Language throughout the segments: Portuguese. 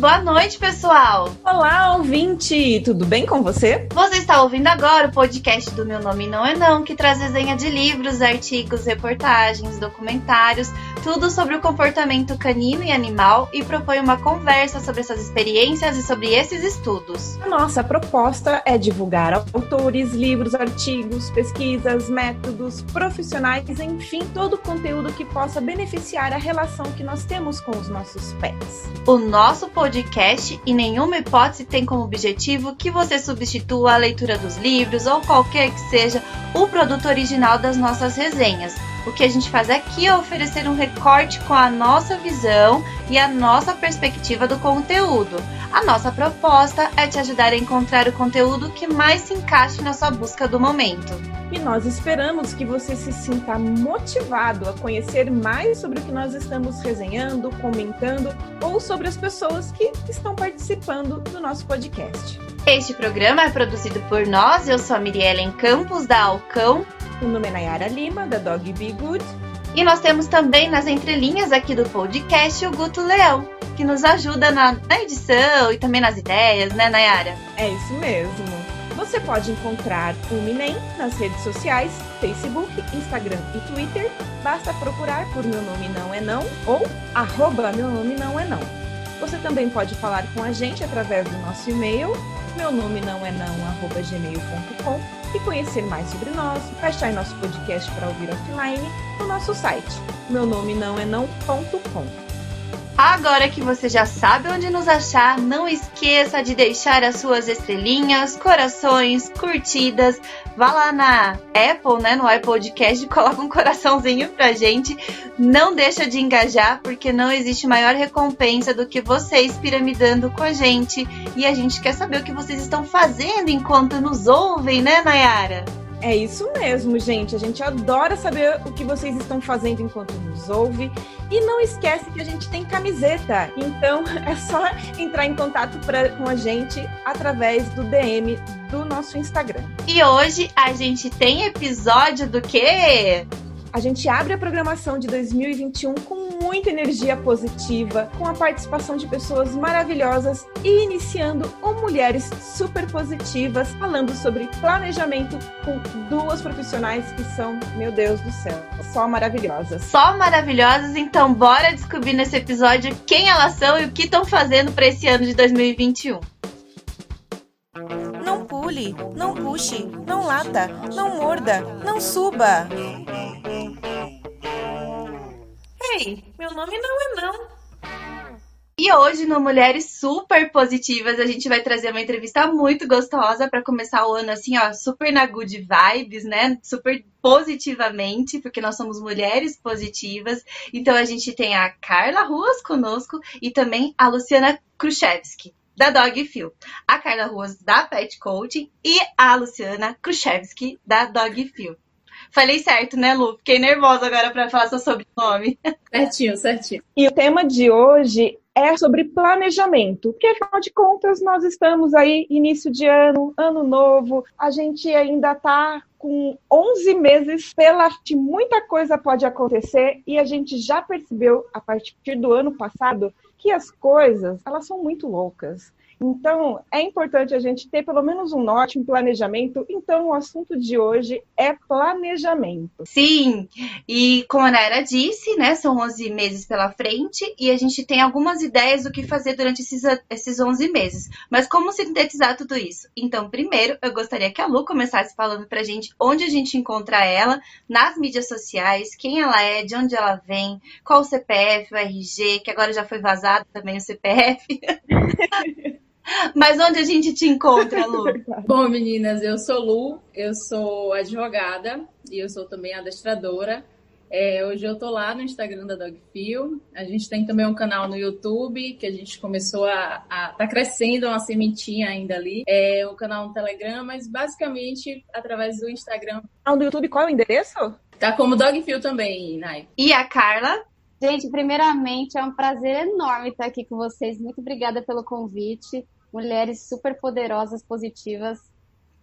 boa noite, pessoal! Olá, ouvinte! Tudo bem com você? Você está ouvindo agora o podcast do Meu Nome Não É Não, que traz resenha de livros, artigos, reportagens, documentários, tudo sobre o comportamento canino e animal e propõe uma conversa sobre essas experiências e sobre esses estudos. A nossa proposta é divulgar autores, livros, artigos, pesquisas, métodos, profissionais, enfim, todo o conteúdo que possa beneficiar a relação que nós temos com os nossos pets. O nosso podcast, em nenhuma hipótese, tem como objetivo que você substitua a leitura dos livros ou qualquer que seja o produto original das nossas resenhas. O que a gente faz aqui é oferecer um recorte com a nossa visão e a nossa perspectiva do conteúdo. A nossa proposta é te ajudar a encontrar o conteúdo que mais se encaixe na sua busca do momento. E nós esperamos que você se sinta motivado a conhecer mais sobre o que nós estamos resenhando, comentando ou sobre as pessoas que estão participando do nosso podcast. Este programa é produzido por nós, eu sou a Miriellen Campos, da Alcão. O nome é Nayara Lima, da Dog Be Good. E nós temos também nas entrelinhas aqui do podcast o Guto Leão, que nos ajuda na, na edição e também nas ideias, né, Nayara? É isso mesmo. Você pode encontrar o Minem nas redes sociais, Facebook, Instagram e Twitter. Basta procurar por Meu Nome Não É Não ou arroba Meu Nome Não É Não. Você também pode falar com a gente através do nosso e-mail, meu nome não é não, arroba gmail.com e conhecer mais sobre nós, baixar nosso podcast para ouvir offline no nosso site, meu nome não é não.com. Agora que você já sabe onde nos achar, não esqueça de deixar as suas estrelinhas, corações, curtidas. Vá lá na Apple, né, no iPodcast, coloca um coraçãozinho pra gente. Não deixa de engajar, porque não existe maior recompensa do que vocês piramidando com a gente. E a gente quer saber o que vocês estão fazendo enquanto nos ouvem, né, Nayara? É isso mesmo, gente. A gente adora saber o que vocês estão fazendo enquanto nos ouve. E não esquece que a gente tem camiseta. Então é só entrar em contato pra, com a gente através do DM do nosso Instagram. E hoje a gente tem episódio do quê? A gente abre a programação de 2021 com muita energia positiva, com a participação de pessoas maravilhosas e iniciando o Mulheres Super Positivas, falando sobre planejamento com duas profissionais que são, meu Deus do céu, só maravilhosas. Só maravilhosas, então bora descobrir nesse episódio quem elas são e o que estão fazendo para esse ano de 2021. Não pule, não puxe, não lata, não morda, não suba. Ei, meu nome não é não. E hoje no Mulheres Super Positivas a gente vai trazer uma entrevista muito gostosa para começar o ano assim, ó, super na good vibes, né? Super positivamente, porque nós somos mulheres positivas. Então a gente tem a Carla Ruas conosco e também a Luciana Khrushchevsky da Dog Feel, a Carla Ruas da Pet Coaching e a Luciana Khrushchevsky da Dog Feel. Falei certo, né, Lu? Fiquei nervosa agora para falar seu sobrenome. Certinho, certinho. E o tema de hoje é sobre planejamento, porque afinal de contas nós estamos aí início de ano, ano novo, a gente ainda está com 11 meses pela frente, muita coisa pode acontecer e a gente já percebeu a partir do ano passado que as coisas, elas são muito loucas. Então, é importante a gente ter pelo menos um norte, um planejamento. Então, o assunto de hoje é planejamento. Sim, e como a Naira disse, né, são 11 meses pela frente e a gente tem algumas ideias do que fazer durante esses, esses 11 meses. Mas como sintetizar tudo isso? Então, primeiro, eu gostaria que a Lu começasse falando pra gente onde a gente encontra ela nas mídias sociais, quem ela é, de onde ela vem, qual o CPF, o RG, que agora já foi vazado também o CPF. Mas onde a gente te encontra, Lu? Bom, meninas, eu sou Lu, eu sou advogada e eu sou também adestradora. É, hoje eu tô lá no Instagram da Dogfeel. A gente tem também um canal no YouTube que a gente começou a, a tá crescendo uma sementinha ainda ali. É um canal no Telegram, mas basicamente através do Instagram. Ah, no YouTube qual é o endereço? Tá como Dogfeel também, Nai. E a Carla? Gente, primeiramente é um prazer enorme estar aqui com vocês. Muito obrigada pelo convite. Mulheres super poderosas, positivas.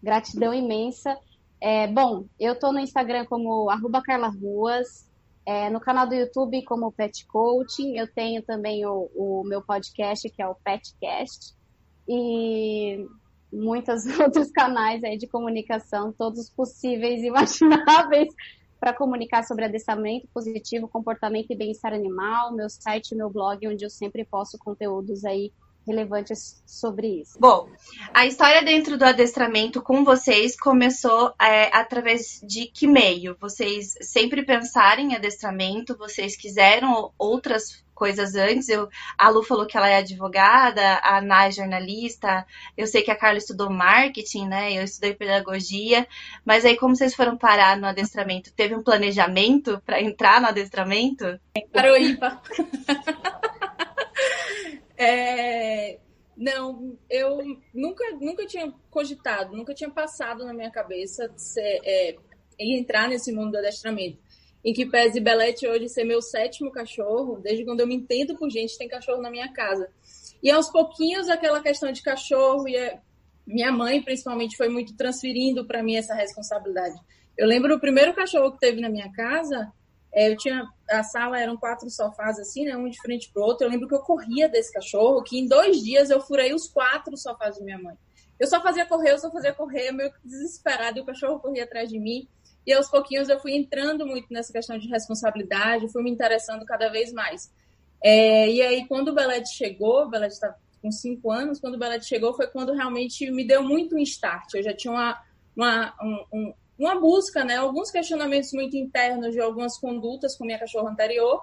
Gratidão imensa. É, bom, eu tô no Instagram como arroba Carla Ruas. É, no canal do YouTube, como Pet Coaching, eu tenho também o, o meu podcast, que é o Petcast, e muitos outros canais aí de comunicação, todos possíveis e imagináveis, para comunicar sobre adestramento positivo, comportamento e bem-estar animal, meu site, meu blog, onde eu sempre posto conteúdos aí relevantes sobre isso. Bom, a história dentro do adestramento com vocês começou é, através de que meio? Vocês sempre pensaram em adestramento? Vocês quiseram outras coisas antes? Eu, a Lu falou que ela é advogada, a Ana é jornalista, eu sei que a Carla estudou marketing, né? Eu estudei pedagogia, mas aí como vocês foram parar no adestramento? Teve um planejamento para entrar no adestramento? Para o IPA. É, não, eu nunca, nunca tinha cogitado, nunca tinha passado na minha cabeça ser, é, entrar nesse mundo do adestramento. Em que pese Belete hoje ser meu sétimo cachorro, desde quando eu me entendo por gente, tem cachorro na minha casa. E aos pouquinhos, aquela questão de cachorro, e é, minha mãe, principalmente, foi muito transferindo para mim essa responsabilidade. Eu lembro o primeiro cachorro que teve na minha casa, é, eu tinha a sala eram quatro sofás assim, né, um de frente pro outro. Eu lembro que eu corria desse cachorro, que em dois dias eu furei os quatro sofás de minha mãe. Eu só fazia correr, eu só fazia correr, meio desesperado, e o cachorro corria atrás de mim. E aos pouquinhos eu fui entrando muito nessa questão de responsabilidade, fui me interessando cada vez mais. É, e aí, quando o Belete chegou, o Belete está com cinco anos, quando o Belete chegou, foi quando realmente me deu muito um start. Eu já tinha uma, uma um, uma busca, né, alguns questionamentos muito internos de algumas condutas com minha cachorra anterior,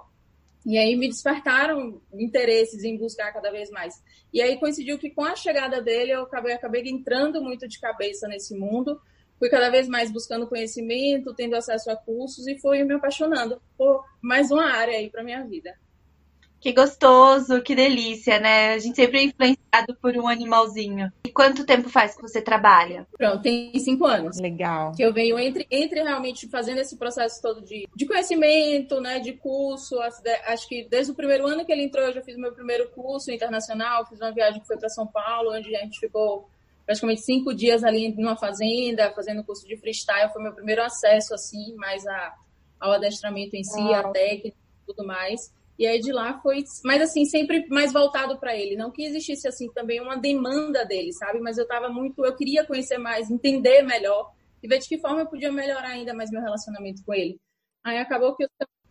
e aí me despertaram interesses em buscar cada vez mais. E aí coincidiu que com a chegada dele eu acabei, acabei entrando muito de cabeça nesse mundo, fui cada vez mais buscando conhecimento, tendo acesso a cursos e fui me apaixonando por mais uma área aí para minha vida. Que gostoso, que delícia, né? A gente sempre é influenciado por um animalzinho. E quanto tempo faz que você trabalha? Pronto, tem cinco anos. Legal. Que eu venho entre, entre realmente fazendo esse processo todo de, de conhecimento, né? De curso. Acho que desde o primeiro ano que ele entrou, eu já fiz o meu primeiro curso internacional, fiz uma viagem que foi para São Paulo, onde a gente ficou praticamente cinco dias ali numa fazenda, fazendo curso de freestyle. Foi meu primeiro acesso, assim, mais a, ao adestramento em si, a técnica e tudo mais. E aí de lá foi, mas assim, sempre mais voltado para ele. Não que existisse assim também uma demanda dele, sabe? Mas eu tava muito, eu queria conhecer mais, entender melhor e ver de que forma eu podia melhorar ainda mais meu relacionamento com ele. Aí acabou que eu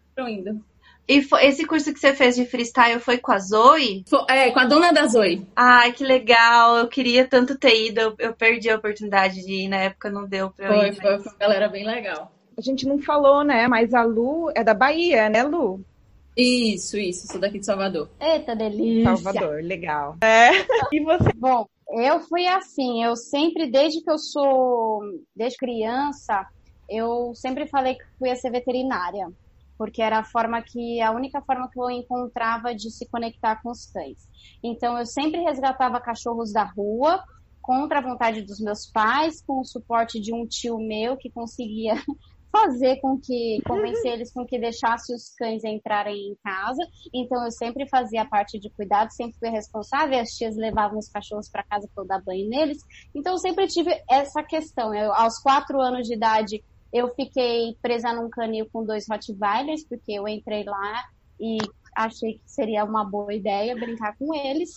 estou indo. E foi, esse curso que você fez de freestyle foi com a Zoe? Foi, é, com a dona da Zoe. Ai, que legal. Eu queria tanto ter ido. Eu, eu perdi a oportunidade de ir. Na época não deu pra foi, ir. Foi, mas... foi uma galera bem legal. A gente não falou, né? Mas a Lu é da Bahia, né, Lu? Isso, isso, sou daqui de Salvador. Eita, delícia. Salvador, legal. É. E você? Bom, eu fui assim, eu sempre, desde que eu sou, desde criança, eu sempre falei que fui a ser veterinária, porque era a forma que, a única forma que eu encontrava de se conectar com os cães. Então, eu sempre resgatava cachorros da rua, contra a vontade dos meus pais, com o suporte de um tio meu que conseguia fazer com que, convencer eles com que deixasse os cães entrarem em casa. Então eu sempre fazia a parte de cuidado, sempre fui responsável. As tias levavam os cachorros para casa para eu dar banho neles. Então eu sempre tive essa questão. Eu, aos quatro anos de idade, eu fiquei presa num canil com dois Rottweilers, porque eu entrei lá e achei que seria uma boa ideia brincar com eles.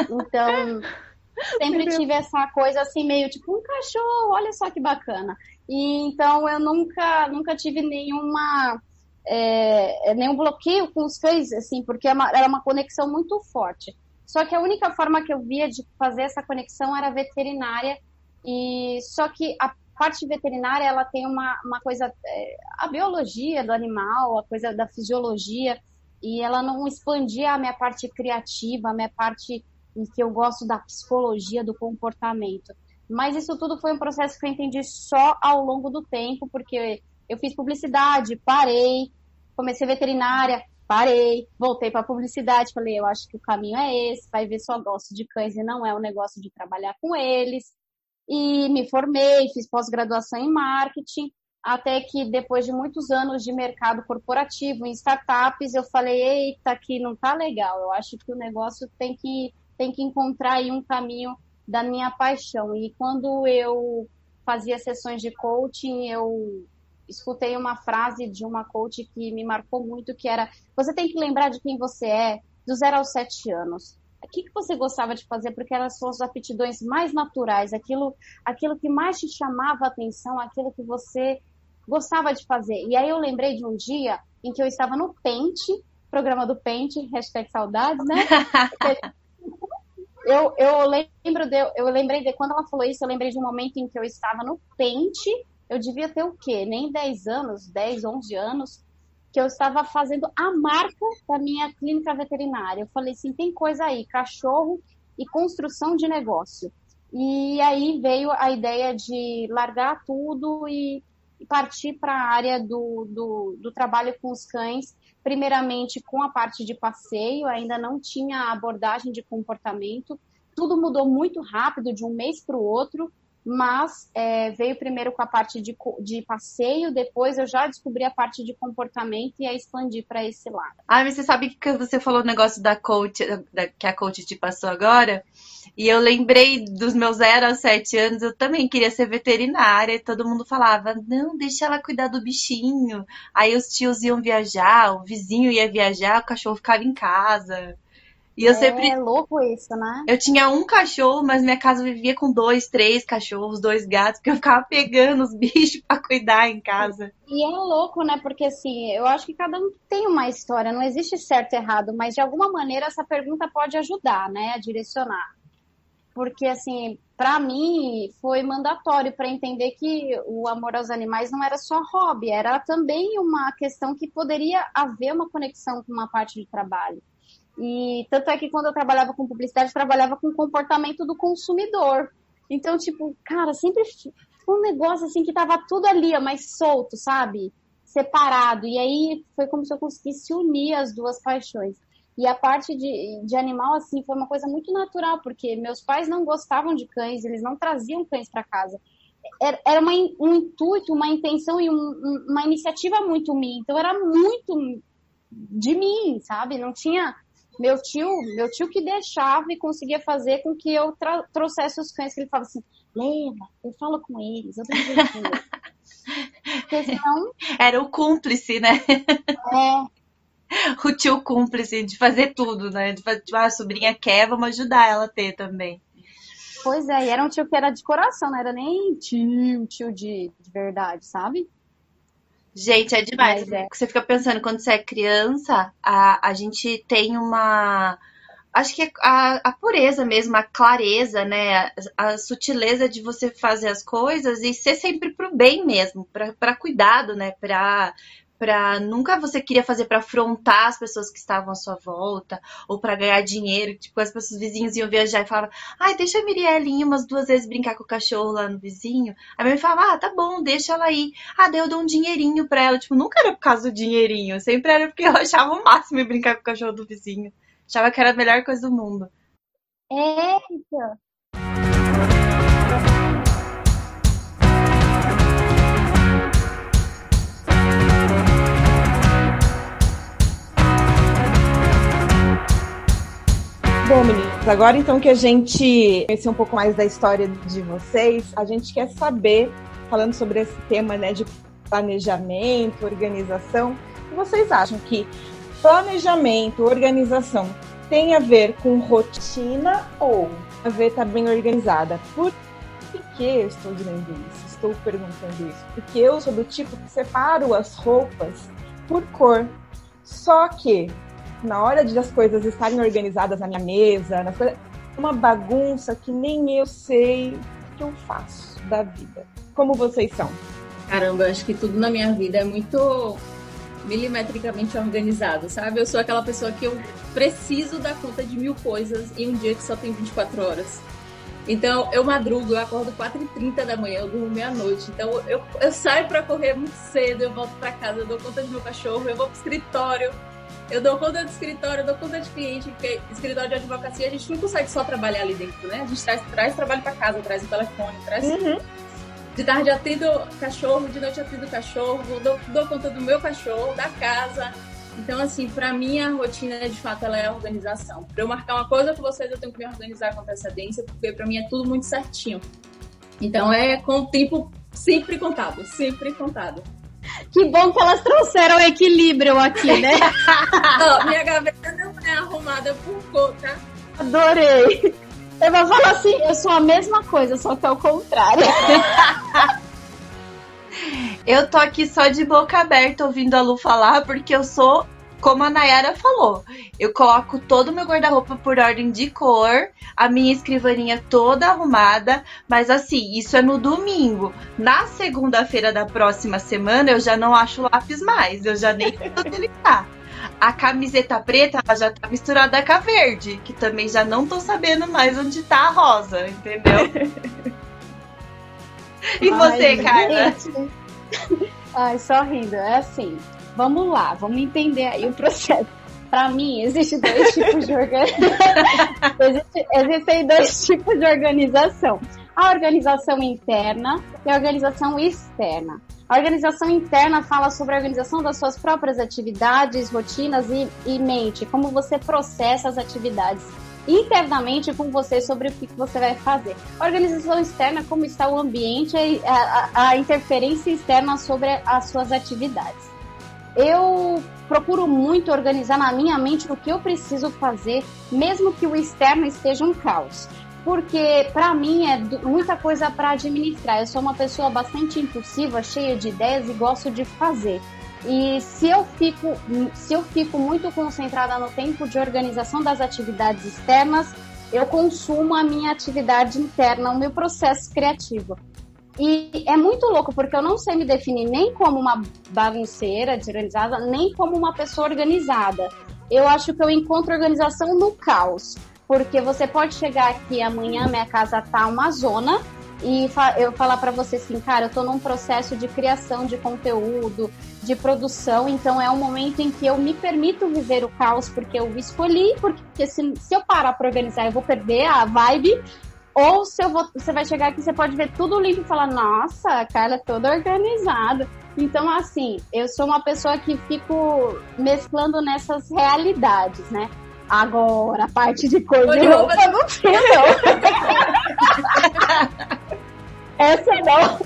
Então, sempre tive essa coisa assim, meio tipo, um cachorro, olha só que bacana. E então eu nunca, nunca tive nenhuma é, nenhum bloqueio com os cães, assim, porque é era uma conexão muito forte. Só que a única forma que eu via de fazer essa conexão era veterinária, e só que a parte veterinária ela tem uma, uma coisa, é, a biologia do animal, a coisa da fisiologia, e ela não expandia a minha parte criativa, a minha parte em que eu gosto da psicologia, do comportamento. Mas isso tudo foi um processo que eu entendi só ao longo do tempo, porque eu fiz publicidade, parei, comecei veterinária, parei, voltei para publicidade, falei, eu acho que o caminho é esse, vai ver só gosto de cães e não é o um negócio de trabalhar com eles. E me formei, fiz pós-graduação em marketing, até que depois de muitos anos de mercado corporativo em startups, eu falei, eita, aqui não tá legal, eu acho que o negócio tem que, tem que encontrar aí um caminho da minha paixão. E quando eu fazia sessões de coaching, eu escutei uma frase de uma coach que me marcou muito, que era: você tem que lembrar de quem você é do zero aos sete anos. O que, que você gostava de fazer? Porque eram as suas aptidões mais naturais, aquilo, aquilo que mais te chamava a atenção, aquilo que você gostava de fazer. E aí eu lembrei de um dia em que eu estava no Pente, programa do Pente, hashtag saudades, né? eu, eu lembro de, eu lembrei de quando ela falou isso, eu lembrei de um momento em que eu estava no Pente, eu devia ter o quê? Nem 10 anos, 10, 11 anos, que eu estava fazendo a marca da minha clínica veterinária. Eu falei assim, tem coisa aí, cachorro e construção de negócio. E aí veio a ideia de largar tudo e partir para a área do, do, do, trabalho com os cães, primeiramente com a parte de passeio, ainda não tinha abordagem de comportamento, tudo mudou muito rápido, de um mês para o outro, mas é, veio primeiro com a parte de, de passeio, depois eu já descobri a parte de comportamento e a expandir para esse lado. Ah, mas você sabe que você falou o negócio da coach, da, que a coach te passou agora? E eu lembrei dos meus 0 aos 7 anos, eu também queria ser veterinária, e todo mundo falava, não, deixa ela cuidar do bichinho. Aí os tios iam viajar, o vizinho ia viajar, o cachorro ficava em casa. E eu é sempre. É louco isso, né? Eu tinha um cachorro, mas minha casa vivia com dois, três cachorros, dois gatos, porque eu ficava pegando os bichos para cuidar em casa. E é louco, né? Porque assim, eu acho que cada um tem uma história, não existe certo e errado, mas de alguma maneira essa pergunta pode ajudar, né? A direcionar. Porque assim, para mim foi mandatório para entender que o amor aos animais não era só hobby, era também uma questão que poderia haver uma conexão com uma parte de trabalho. E tanto é que quando eu trabalhava com publicidade, eu trabalhava com o comportamento do consumidor. Então, tipo, cara, sempre um negócio assim que tava tudo ali, ó, mais solto, sabe? Separado. E aí foi como se eu conseguisse unir as duas paixões. E a parte de, de animal, assim, foi uma coisa muito natural, porque meus pais não gostavam de cães, eles não traziam cães para casa. Era, era uma, um intuito, uma intenção e um, uma iniciativa muito minha. Então era muito de mim, sabe? Não tinha meu tio, meu tio que deixava e conseguia fazer com que eu trouxesse os cães, que ele falava assim, leva, eu falo com eles, eu tenho Porque senão... Era o cúmplice, né? É. O tio cúmplice de fazer tudo, né? De fazer, tipo, ah, a sobrinha quer, vamos ajudar ela a ter também. Pois é, e era um tio que era de coração, não era nem tio, tio de, de verdade, sabe? Gente, é demais. É. Você fica pensando, quando você é criança, a, a gente tem uma. Acho que a, a pureza mesmo, a clareza, né? A, a, sutileza de você fazer as coisas e ser sempre pro bem mesmo, para cuidado, né? Pra, para nunca você queria fazer para afrontar as pessoas que estavam à sua volta ou para ganhar dinheiro, tipo as pessoas vizinhos iam viajar e falavam: "Ai, deixa a Mirielinha umas duas vezes brincar com o cachorro lá no vizinho". A minha mãe falava: "Ah, tá bom, deixa ela aí". Ah, daí eu dou um dinheirinho para ela, tipo, nunca era por causa do dinheirinho, sempre era porque eu achava o máximo brincar com o cachorro do vizinho. Achava que era a melhor coisa do mundo. Eita. Bom, meninas, agora então que a gente conheceu um pouco mais da história de vocês, a gente quer saber, falando sobre esse tema né, de planejamento, organização, vocês acham que planejamento, organização tem a ver com rotina ou a ver estar tá bem organizada? Por que eu estou dizendo isso? Estou perguntando isso? Porque eu sou do tipo que separo as roupas por cor. Só que na hora de as coisas estarem organizadas na minha mesa, nas uma bagunça que nem eu sei o que eu faço da vida. Como vocês são? Caramba, acho que tudo na minha vida é muito milimetricamente organizado, sabe? Eu sou aquela pessoa que eu preciso dar conta de mil coisas em um dia que só tem 24 horas. Então, eu madrugo, eu acordo 4h30 da manhã, eu durmo meia-noite. Então, eu, eu saio para correr muito cedo, eu volto para casa, eu dou conta de meu cachorro, eu vou pro escritório, eu dou conta do escritório, eu dou conta de cliente, porque escritório de advocacia a gente não consegue só trabalhar ali dentro, né? A gente traz, traz trabalho para casa, traz o telefone, traz. Uhum. De tarde atendo cachorro, de noite atendo cachorro, dou, dou conta do meu cachorro, da casa. Então, assim, para mim a rotina, de fato, ela é a organização. Para eu marcar uma coisa com vocês, eu tenho que me organizar com antecedência, porque para mim é tudo muito certinho. Então, é com o tempo sempre contado, sempre contado. Que bom que elas trouxeram equilíbrio aqui, né? oh, minha gaveta não é arrumada por cor, tá? Adorei. Eu vou falar assim, eu sou a mesma coisa, só que ao contrário. eu tô aqui só de boca aberta ouvindo a Lu falar, porque eu sou como a Nayara falou, eu coloco todo o meu guarda-roupa por ordem de cor, a minha escrivaninha toda arrumada, mas assim, isso é no domingo. Na segunda-feira da próxima semana, eu já não acho lápis mais, eu já nem sei onde ele tá. A camiseta preta ela já tá misturada com a verde, que também já não tô sabendo mais onde tá a rosa, entendeu? e você, Ai, Carla? Ai, só rindo, é assim. Vamos lá, vamos entender aí o processo. Para mim, existe dois tipos de organização. Existe, existem dois tipos de organização. A organização interna e a organização externa. A organização interna fala sobre a organização das suas próprias atividades, rotinas e, e mente, como você processa as atividades internamente com você sobre o que você vai fazer. A organização externa, como está o ambiente, a, a, a interferência externa sobre as suas atividades eu procuro muito organizar na minha mente o que eu preciso fazer, mesmo que o externo esteja um caos. Porque para mim é muita coisa para administrar. Eu sou uma pessoa bastante impulsiva, cheia de ideias e gosto de fazer. E se eu fico, se eu fico muito concentrada no tempo de organização das atividades externas, eu consumo a minha atividade interna, o meu processo criativo. E é muito louco, porque eu não sei me definir nem como uma bagunceira, desorganizada, nem como uma pessoa organizada. Eu acho que eu encontro organização no caos. Porque você pode chegar aqui amanhã, minha casa tá uma zona, e eu falar para você assim, cara, eu tô num processo de criação de conteúdo, de produção, então é um momento em que eu me permito viver o caos porque eu escolhi, porque se, se eu parar para organizar, eu vou perder a vibe ou se eu vou, você vai chegar aqui, você pode ver tudo limpo e falar, nossa, a Carla é toda organizada. Então, assim, eu sou uma pessoa que fico mesclando nessas realidades, né? Agora, a parte de cor de roupa, roupa não não. Essa não.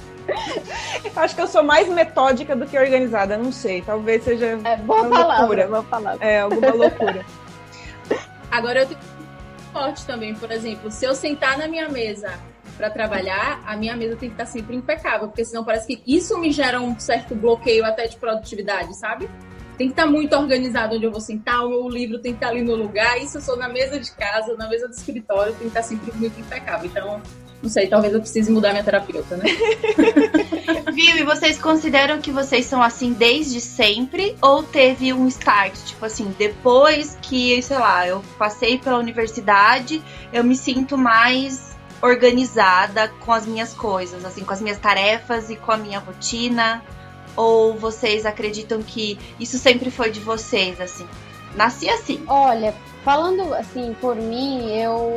Acho que eu sou mais metódica do que organizada, não sei. Talvez seja é, boa uma palavra, loucura. Boa palavra. É, alguma loucura. Agora eu tenho forte também. Por exemplo, se eu sentar na minha mesa para trabalhar, a minha mesa tem que estar sempre impecável, porque senão parece que isso me gera um certo bloqueio até de produtividade, sabe? Tem que estar muito organizado onde eu vou sentar, o meu livro tem que estar ali no lugar. Isso eu sou na mesa de casa, na mesa do escritório, tem que estar sempre muito impecável. Então, não sei, talvez eu precise mudar minha terapeuta, né? Viu? E vocês consideram que vocês são assim desde sempre? Ou teve um start? Tipo assim, depois que, sei lá, eu passei pela universidade, eu me sinto mais organizada com as minhas coisas, assim, com as minhas tarefas e com a minha rotina? Ou vocês acreditam que isso sempre foi de vocês, assim? Nasci assim. Olha, Falando assim por mim, eu,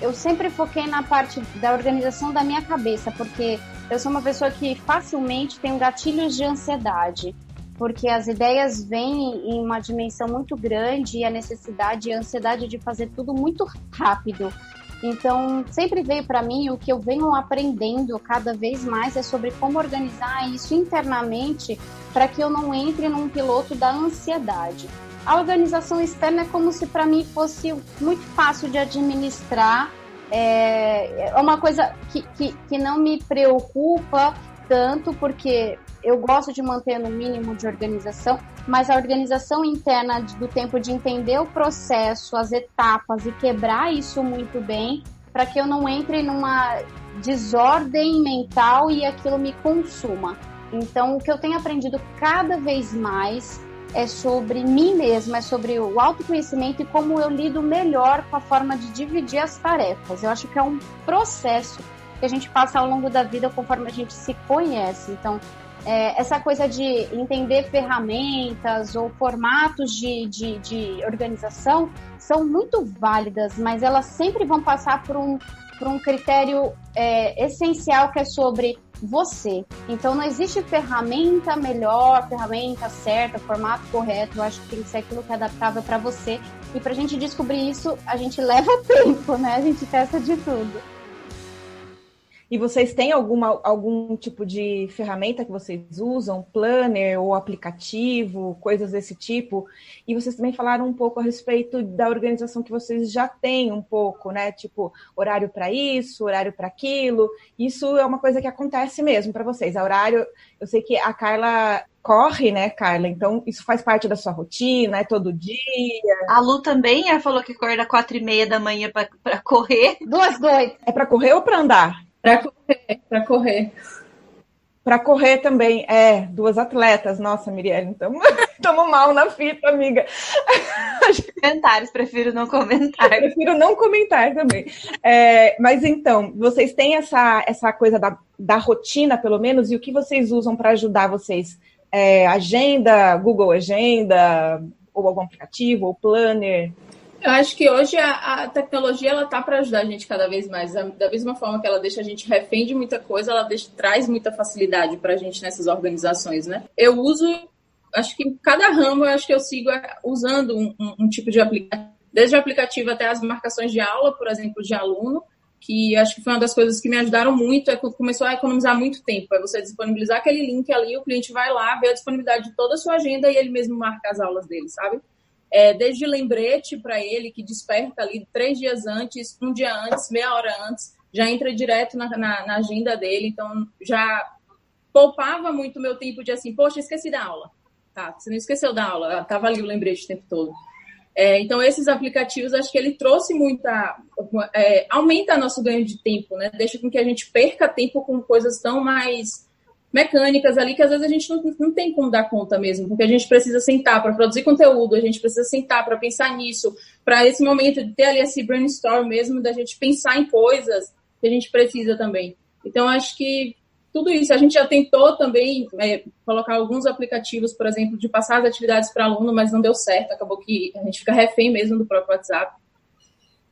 eu sempre foquei na parte da organização da minha cabeça, porque eu sou uma pessoa que facilmente tem gatilhos de ansiedade, porque as ideias vêm em uma dimensão muito grande e a necessidade e a ansiedade de fazer tudo muito rápido. Então, sempre veio para mim o que eu venho aprendendo cada vez mais é sobre como organizar isso internamente para que eu não entre num piloto da ansiedade. A organização externa é como se para mim fosse muito fácil de administrar. É, é uma coisa que, que, que não me preocupa tanto, porque eu gosto de manter no mínimo de organização, mas a organização interna do tempo de entender o processo, as etapas e quebrar isso muito bem, para que eu não entre numa desordem mental e aquilo me consuma. Então, o que eu tenho aprendido cada vez mais é sobre mim mesma, é sobre o autoconhecimento e como eu lido melhor com a forma de dividir as tarefas. Eu acho que é um processo que a gente passa ao longo da vida conforme a gente se conhece. Então, é, essa coisa de entender ferramentas ou formatos de, de, de organização são muito válidas, mas elas sempre vão passar por um, por um critério é, essencial que é sobre você. Então não existe ferramenta melhor, ferramenta certa, formato correto. Eu acho que tem que ser aquilo que é adaptável para você. E para a gente descobrir isso, a gente leva tempo, né? A gente testa de tudo. E vocês têm alguma, algum tipo de ferramenta que vocês usam, planner ou aplicativo, coisas desse tipo? E vocês também falaram um pouco a respeito da organização que vocês já têm um pouco, né? Tipo, horário para isso, horário para aquilo. Isso é uma coisa que acontece mesmo para vocês. A horário, eu sei que a Carla corre, né, Carla? Então, isso faz parte da sua rotina, é todo dia? A Lu também ela falou que acorda quatro e meia da manhã para correr. Duas doidas. É para correr ou para andar? Para correr, para correr. Para correr também, é, duas atletas. Nossa, Miriam, estamos mal na fita, amiga. Comentários, prefiro não comentar. Prefiro não comentar também. É, mas então, vocês têm essa, essa coisa da, da rotina, pelo menos, e o que vocês usam para ajudar vocês? É, agenda, Google Agenda, ou algum aplicativo, ou planner? Eu acho que hoje a, a tecnologia ela tá para ajudar a gente cada vez mais. Da, mesma forma que ela deixa a gente refém de muita coisa, ela deixa, traz muita facilidade para a gente nessas organizações, né? Eu uso, acho que em cada ramo, eu acho que eu sigo usando um, um, um tipo de aplicativo, desde o aplicativo até as marcações de aula, por exemplo, de aluno, que acho que foi uma das coisas que me ajudaram muito, é quando começou a economizar muito tempo. É você disponibilizar aquele link ali, o cliente vai lá, vê a disponibilidade de toda a sua agenda e ele mesmo marca as aulas dele, sabe? É, desde lembrete para ele, que desperta ali três dias antes, um dia antes, meia hora antes, já entra direto na, na, na agenda dele, então já poupava muito meu tempo de assim, poxa, esqueci da aula. Tá, você não esqueceu da aula, estava ali o lembrete o tempo todo. É, então, esses aplicativos, acho que ele trouxe muita. É, aumenta nosso ganho de tempo, né? Deixa com que a gente perca tempo com coisas tão mais mecânicas ali que às vezes a gente não, não tem como dar conta mesmo, porque a gente precisa sentar para produzir conteúdo, a gente precisa sentar para pensar nisso, para esse momento de ter ali esse brainstorm mesmo, da gente pensar em coisas que a gente precisa também. Então, acho que tudo isso, a gente já tentou também é, colocar alguns aplicativos, por exemplo, de passar as atividades para aluno, mas não deu certo, acabou que a gente fica refém mesmo do próprio WhatsApp.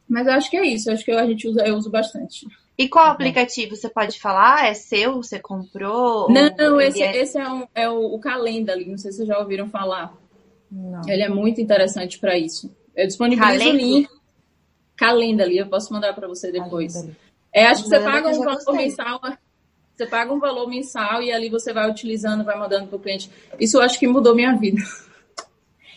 Mas acho que é isso, acho que a gente usa, eu uso bastante. E qual aplicativo você pode falar? É seu? Você comprou? Não, esse é, esse é, um, é o, o Calendly. Não sei se vocês já ouviram falar. Não. Ele é muito interessante para isso. Eu disponibilizo o link. Calendly, eu posso mandar para você depois. É, acho que você paga um valor mensal. Você paga um valor mensal e ali você vai utilizando, vai mandando para o cliente. Isso eu acho que mudou minha vida.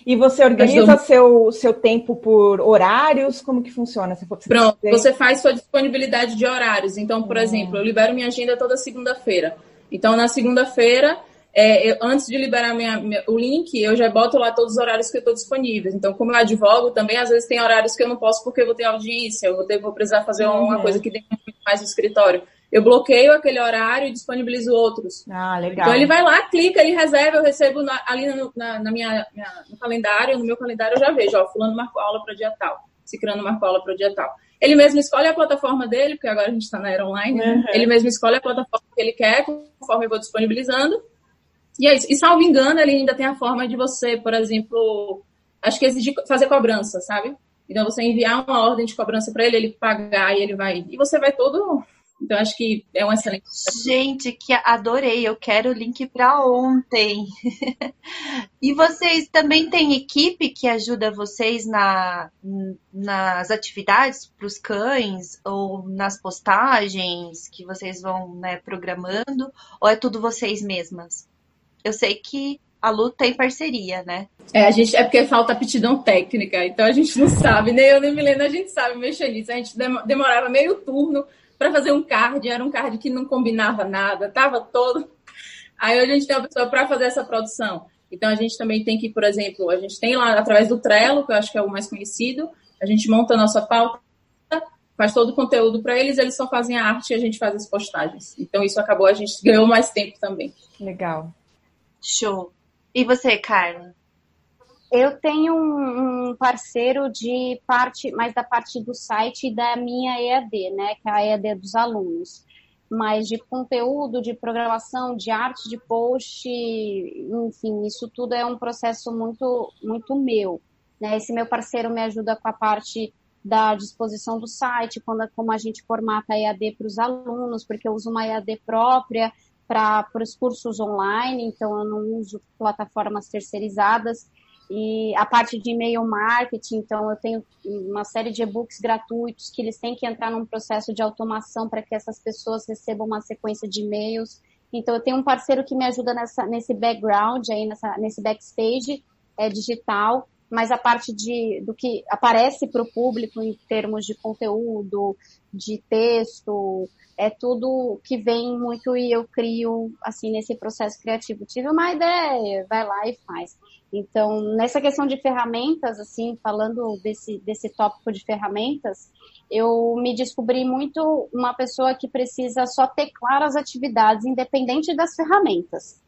E você organiza seu, seu tempo por horários? Como que funciona? Você Pronto, você faz sua disponibilidade de horários. Então, por exemplo, eu libero minha agenda toda segunda-feira. Então, na segunda-feira, é, eu, antes de liberar minha, minha, o link, eu já boto lá todos os horários que eu estou disponíveis. Então, como eu advogo, também às vezes tem horários que eu não posso porque eu vou ter audiência, eu vou, ter, vou precisar fazer uhum. uma coisa que tem muito mais no escritório eu bloqueio aquele horário e disponibilizo outros. Ah, legal. Então ele vai lá, clica, ele reserva, eu recebo na, ali no, na, na minha, minha, no calendário, no meu calendário eu já vejo, ó, fulano marcou aula para dia tal, ciclano marcou aula para dia tal. Ele mesmo escolhe a plataforma dele, porque agora a gente está na era online, né? uhum. ele mesmo escolhe a plataforma que ele quer, conforme eu vou disponibilizando. E é isso. E salvo engano, ele ainda tem a forma de você, por exemplo, acho que exigir fazer cobrança, sabe? Então você enviar uma ordem de cobrança para ele, ele pagar e ele vai. E você vai todo então, acho que é um excelente. Gente, que adorei. Eu quero o link para ontem. e vocês também têm equipe que ajuda vocês na, nas atividades para os cães ou nas postagens que vocês vão né, programando? Ou é tudo vocês mesmas? Eu sei que a Lu tem parceria, né? É, a gente, é porque falta aptidão técnica, então a gente não sabe, nem eu nem Milena, a gente sabe mexer nisso. A gente demorava meio turno para fazer um card, era um card que não combinava nada, tava todo. Aí a gente tem uma pessoa para fazer essa produção. Então a gente também tem que, por exemplo, a gente tem lá através do Trello, que eu acho que é o mais conhecido, a gente monta a nossa pauta, faz todo o conteúdo para eles, eles só fazem a arte e a gente faz as postagens. Então isso acabou, a gente ganhou mais tempo também. Legal. Show. E você, Carla? Eu tenho um, parceiro de parte, mais da parte do site da minha EAD, né? Que é a EAD dos alunos. Mas de conteúdo, de programação, de arte de post, enfim, isso tudo é um processo muito, muito meu. Né? Esse meu parceiro me ajuda com a parte da disposição do site, quando, como a gente formata a EAD para os alunos, porque eu uso uma EAD própria para os cursos online, então eu não uso plataformas terceirizadas. e a parte de e-mail marketing, então eu tenho uma série de e-books gratuitos que eles têm que entrar num processo de automação para que essas pessoas recebam uma sequência de e-mails. Então eu tenho um parceiro que me ajuda nessa, nesse background aí, nessa, nesse backstage é, digital, mas a parte de, do que aparece para o público em termos de conteúdo, de texto, é tudo que vem muito e eu crio assim nesse processo criativo. Tive uma ideia, vai lá e faz. Então, nessa questão de ferramentas, assim, falando desse, desse tópico de ferramentas, eu me descobri muito uma pessoa que precisa só ter claras atividades, independente das ferramentas.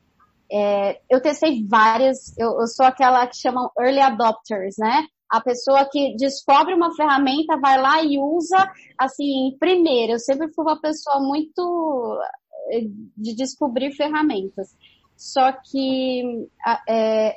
É, eu testei várias, eu, eu sou aquela que chamam early adopters, né? A pessoa que descobre uma ferramenta, vai lá e usa, assim, primeiro. Eu sempre fui uma pessoa muito eh, de descobrir ferramentas. Só que é,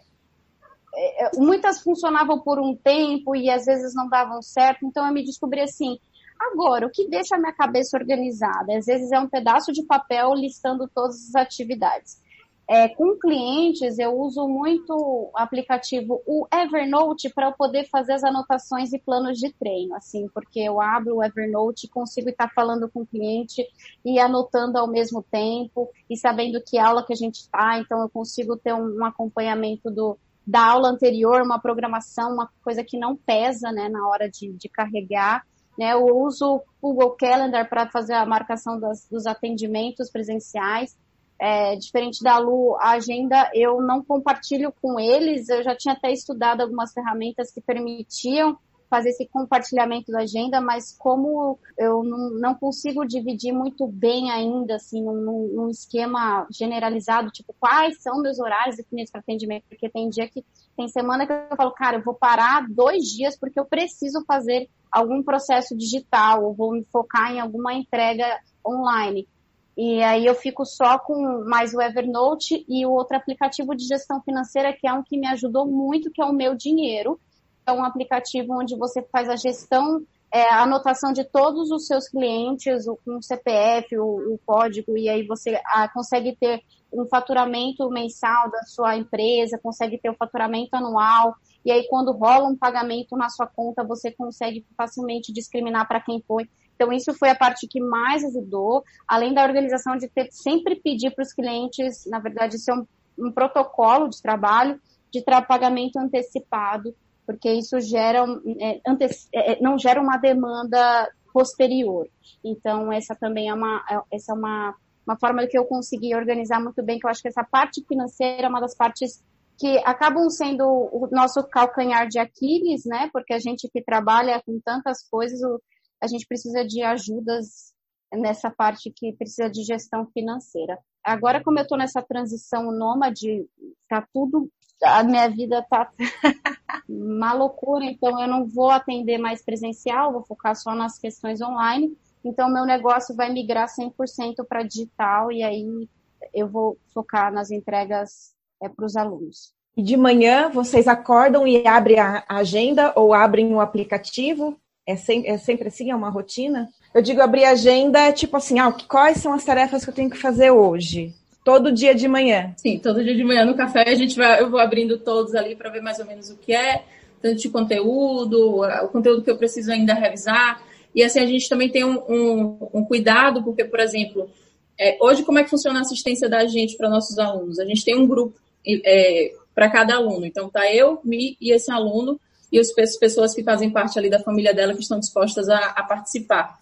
é, muitas funcionavam por um tempo e às vezes não davam certo, então eu me descobri assim, agora, o que deixa a minha cabeça organizada? Às vezes é um pedaço de papel listando todas as atividades. É, com clientes, eu uso muito o aplicativo, o Evernote, para eu poder fazer as anotações e planos de treino, assim, porque eu abro o Evernote e consigo estar falando com o cliente e anotando ao mesmo tempo e sabendo que aula que a gente está, então eu consigo ter um, um acompanhamento do, da aula anterior, uma programação, uma coisa que não pesa, né, na hora de, de carregar. Né, eu uso o Google Calendar para fazer a marcação das, dos atendimentos presenciais. É, diferente da Lu, a agenda eu não compartilho com eles. Eu já tinha até estudado algumas ferramentas que permitiam fazer esse compartilhamento da agenda, mas como eu não, não consigo dividir muito bem ainda, assim, num, num, esquema generalizado, tipo, quais são meus horários definidos para atendimento, porque tem dia que, tem semana que eu falo, cara, eu vou parar dois dias porque eu preciso fazer algum processo digital, ou vou me focar em alguma entrega online. E aí eu fico só com mais o Evernote e o outro aplicativo de gestão financeira, que é um que me ajudou muito, que é o Meu Dinheiro, é um aplicativo onde você faz a gestão, é, a anotação de todos os seus clientes, o, com o CPF, o, o, código, e aí você ah, consegue ter um faturamento mensal da sua empresa, consegue ter o um faturamento anual, e aí quando rola um pagamento na sua conta, você consegue facilmente discriminar para quem foi. Então, isso foi a parte que mais ajudou, além da organização de ter, sempre pedir para os clientes, na verdade, isso é um, um protocolo de trabalho de pagamento antecipado, porque isso gera, é, antes, é, é, não gera uma demanda posterior. Então, essa também é uma, é, essa é uma, uma forma que eu consegui organizar muito bem, que eu acho que essa parte financeira é uma das partes que acabam sendo o nosso calcanhar de Aquiles, né? Porque a gente que trabalha com tantas coisas, a gente precisa de ajudas nessa parte que precisa de gestão financeira. Agora, como eu estou nessa transição nômade, tá tudo a minha vida tá uma loucura, então eu não vou atender mais presencial, vou focar só nas questões online. Então, meu negócio vai migrar 100% para digital e aí eu vou focar nas entregas é, para os alunos. E de manhã vocês acordam e abrem a agenda ou abrem o aplicativo? É sempre, é sempre assim? É uma rotina? Eu digo abrir agenda, tipo assim, ah, quais são as tarefas que eu tenho que fazer hoje? Todo dia de manhã. Sim, todo dia de manhã no café a gente vai, eu vou abrindo todos ali para ver mais ou menos o que é, tanto de conteúdo, o conteúdo que eu preciso ainda revisar. E assim, a gente também tem um, um, um cuidado, porque, por exemplo, é, hoje como é que funciona a assistência da gente para nossos alunos? A gente tem um grupo é, para cada aluno. Então, tá eu, me e esse aluno e as pessoas que fazem parte ali da família dela que estão dispostas a, a participar.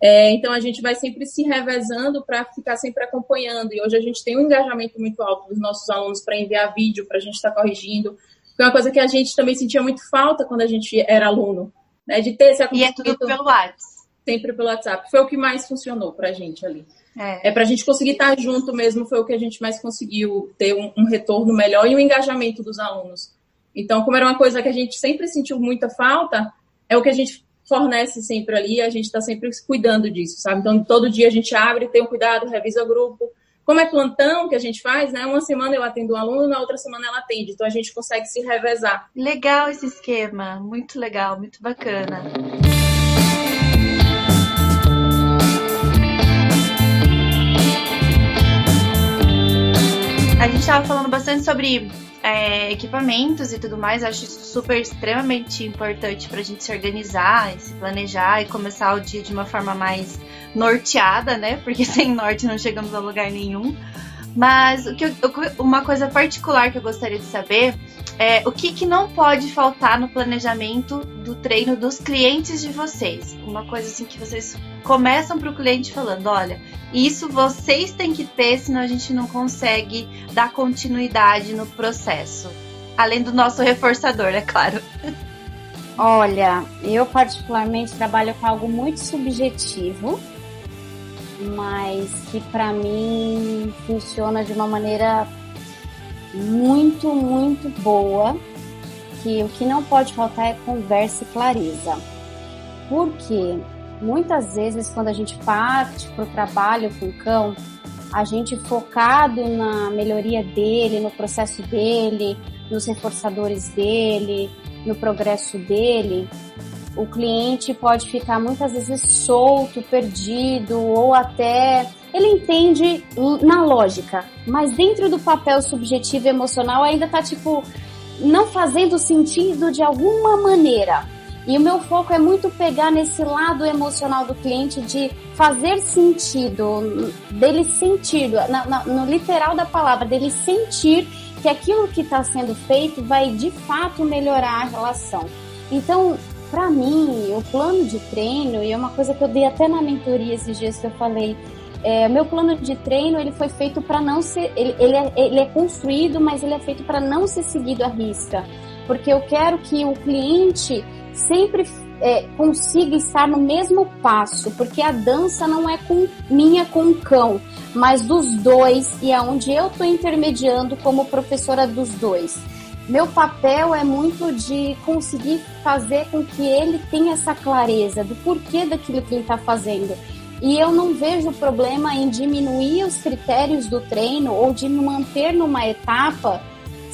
É, então a gente vai sempre se revezando para ficar sempre acompanhando. E hoje a gente tem um engajamento muito alto dos nossos alunos para enviar vídeo, para a gente estar tá corrigindo. Foi uma coisa que a gente também sentia muito falta quando a gente era aluno, né? De ter esse acompanhamento. E é tudo pelo WhatsApp. Sempre pelo WhatsApp. Foi o que mais funcionou para a gente ali. É, é para a gente conseguir estar tá junto mesmo, foi o que a gente mais conseguiu ter um, um retorno melhor e o um engajamento dos alunos. Então, como era uma coisa que a gente sempre sentiu muita falta, é o que a gente fornece sempre ali, a gente está sempre cuidando disso, sabe? Então, todo dia a gente abre, tem um cuidado, revisa o grupo. Como é plantão que a gente faz, né? Uma semana eu atendo um aluno, na outra semana ela atende. Então, a gente consegue se revezar. Legal esse esquema, muito legal, muito bacana. A gente estava falando bastante sobre é, equipamentos e tudo mais, acho super extremamente importante para a gente se organizar, se planejar e começar o dia de uma forma mais norteada, né? Porque sem norte não chegamos a lugar nenhum. Mas o que eu, uma coisa particular que eu gostaria de saber é o que, que não pode faltar no planejamento do treino dos clientes de vocês. Uma coisa assim que vocês começam para o cliente falando: olha, isso vocês têm que ter, senão a gente não consegue dar continuidade no processo. Além do nosso reforçador, é claro. Olha, eu particularmente trabalho com algo muito subjetivo mas que para mim funciona de uma maneira muito, muito boa, que o que não pode faltar é conversa e clareza. Porque muitas vezes quando a gente parte para o trabalho com o cão, a gente focado na melhoria dele, no processo dele, nos reforçadores dele, no progresso dele, o cliente pode ficar muitas vezes solto, perdido ou até ele entende na lógica, mas dentro do papel subjetivo emocional ainda tá tipo não fazendo sentido de alguma maneira. E o meu foco é muito pegar nesse lado emocional do cliente de fazer sentido, dele sentir, no literal da palavra, dele sentir que aquilo que está sendo feito vai de fato melhorar a relação. Então, para mim, o plano de treino, e é uma coisa que eu dei até na mentoria esses dias que eu falei, é, meu plano de treino ele foi feito para não ser, ele, ele, é, ele é construído, mas ele é feito para não ser seguido à risca, porque eu quero que o cliente sempre é, consiga estar no mesmo passo, porque a dança não é com, minha com o cão, mas dos dois e é eu estou intermediando como professora dos dois meu papel é muito de conseguir fazer com que ele tenha essa clareza do porquê daquilo que ele está fazendo. E eu não vejo problema em diminuir os critérios do treino ou de manter numa etapa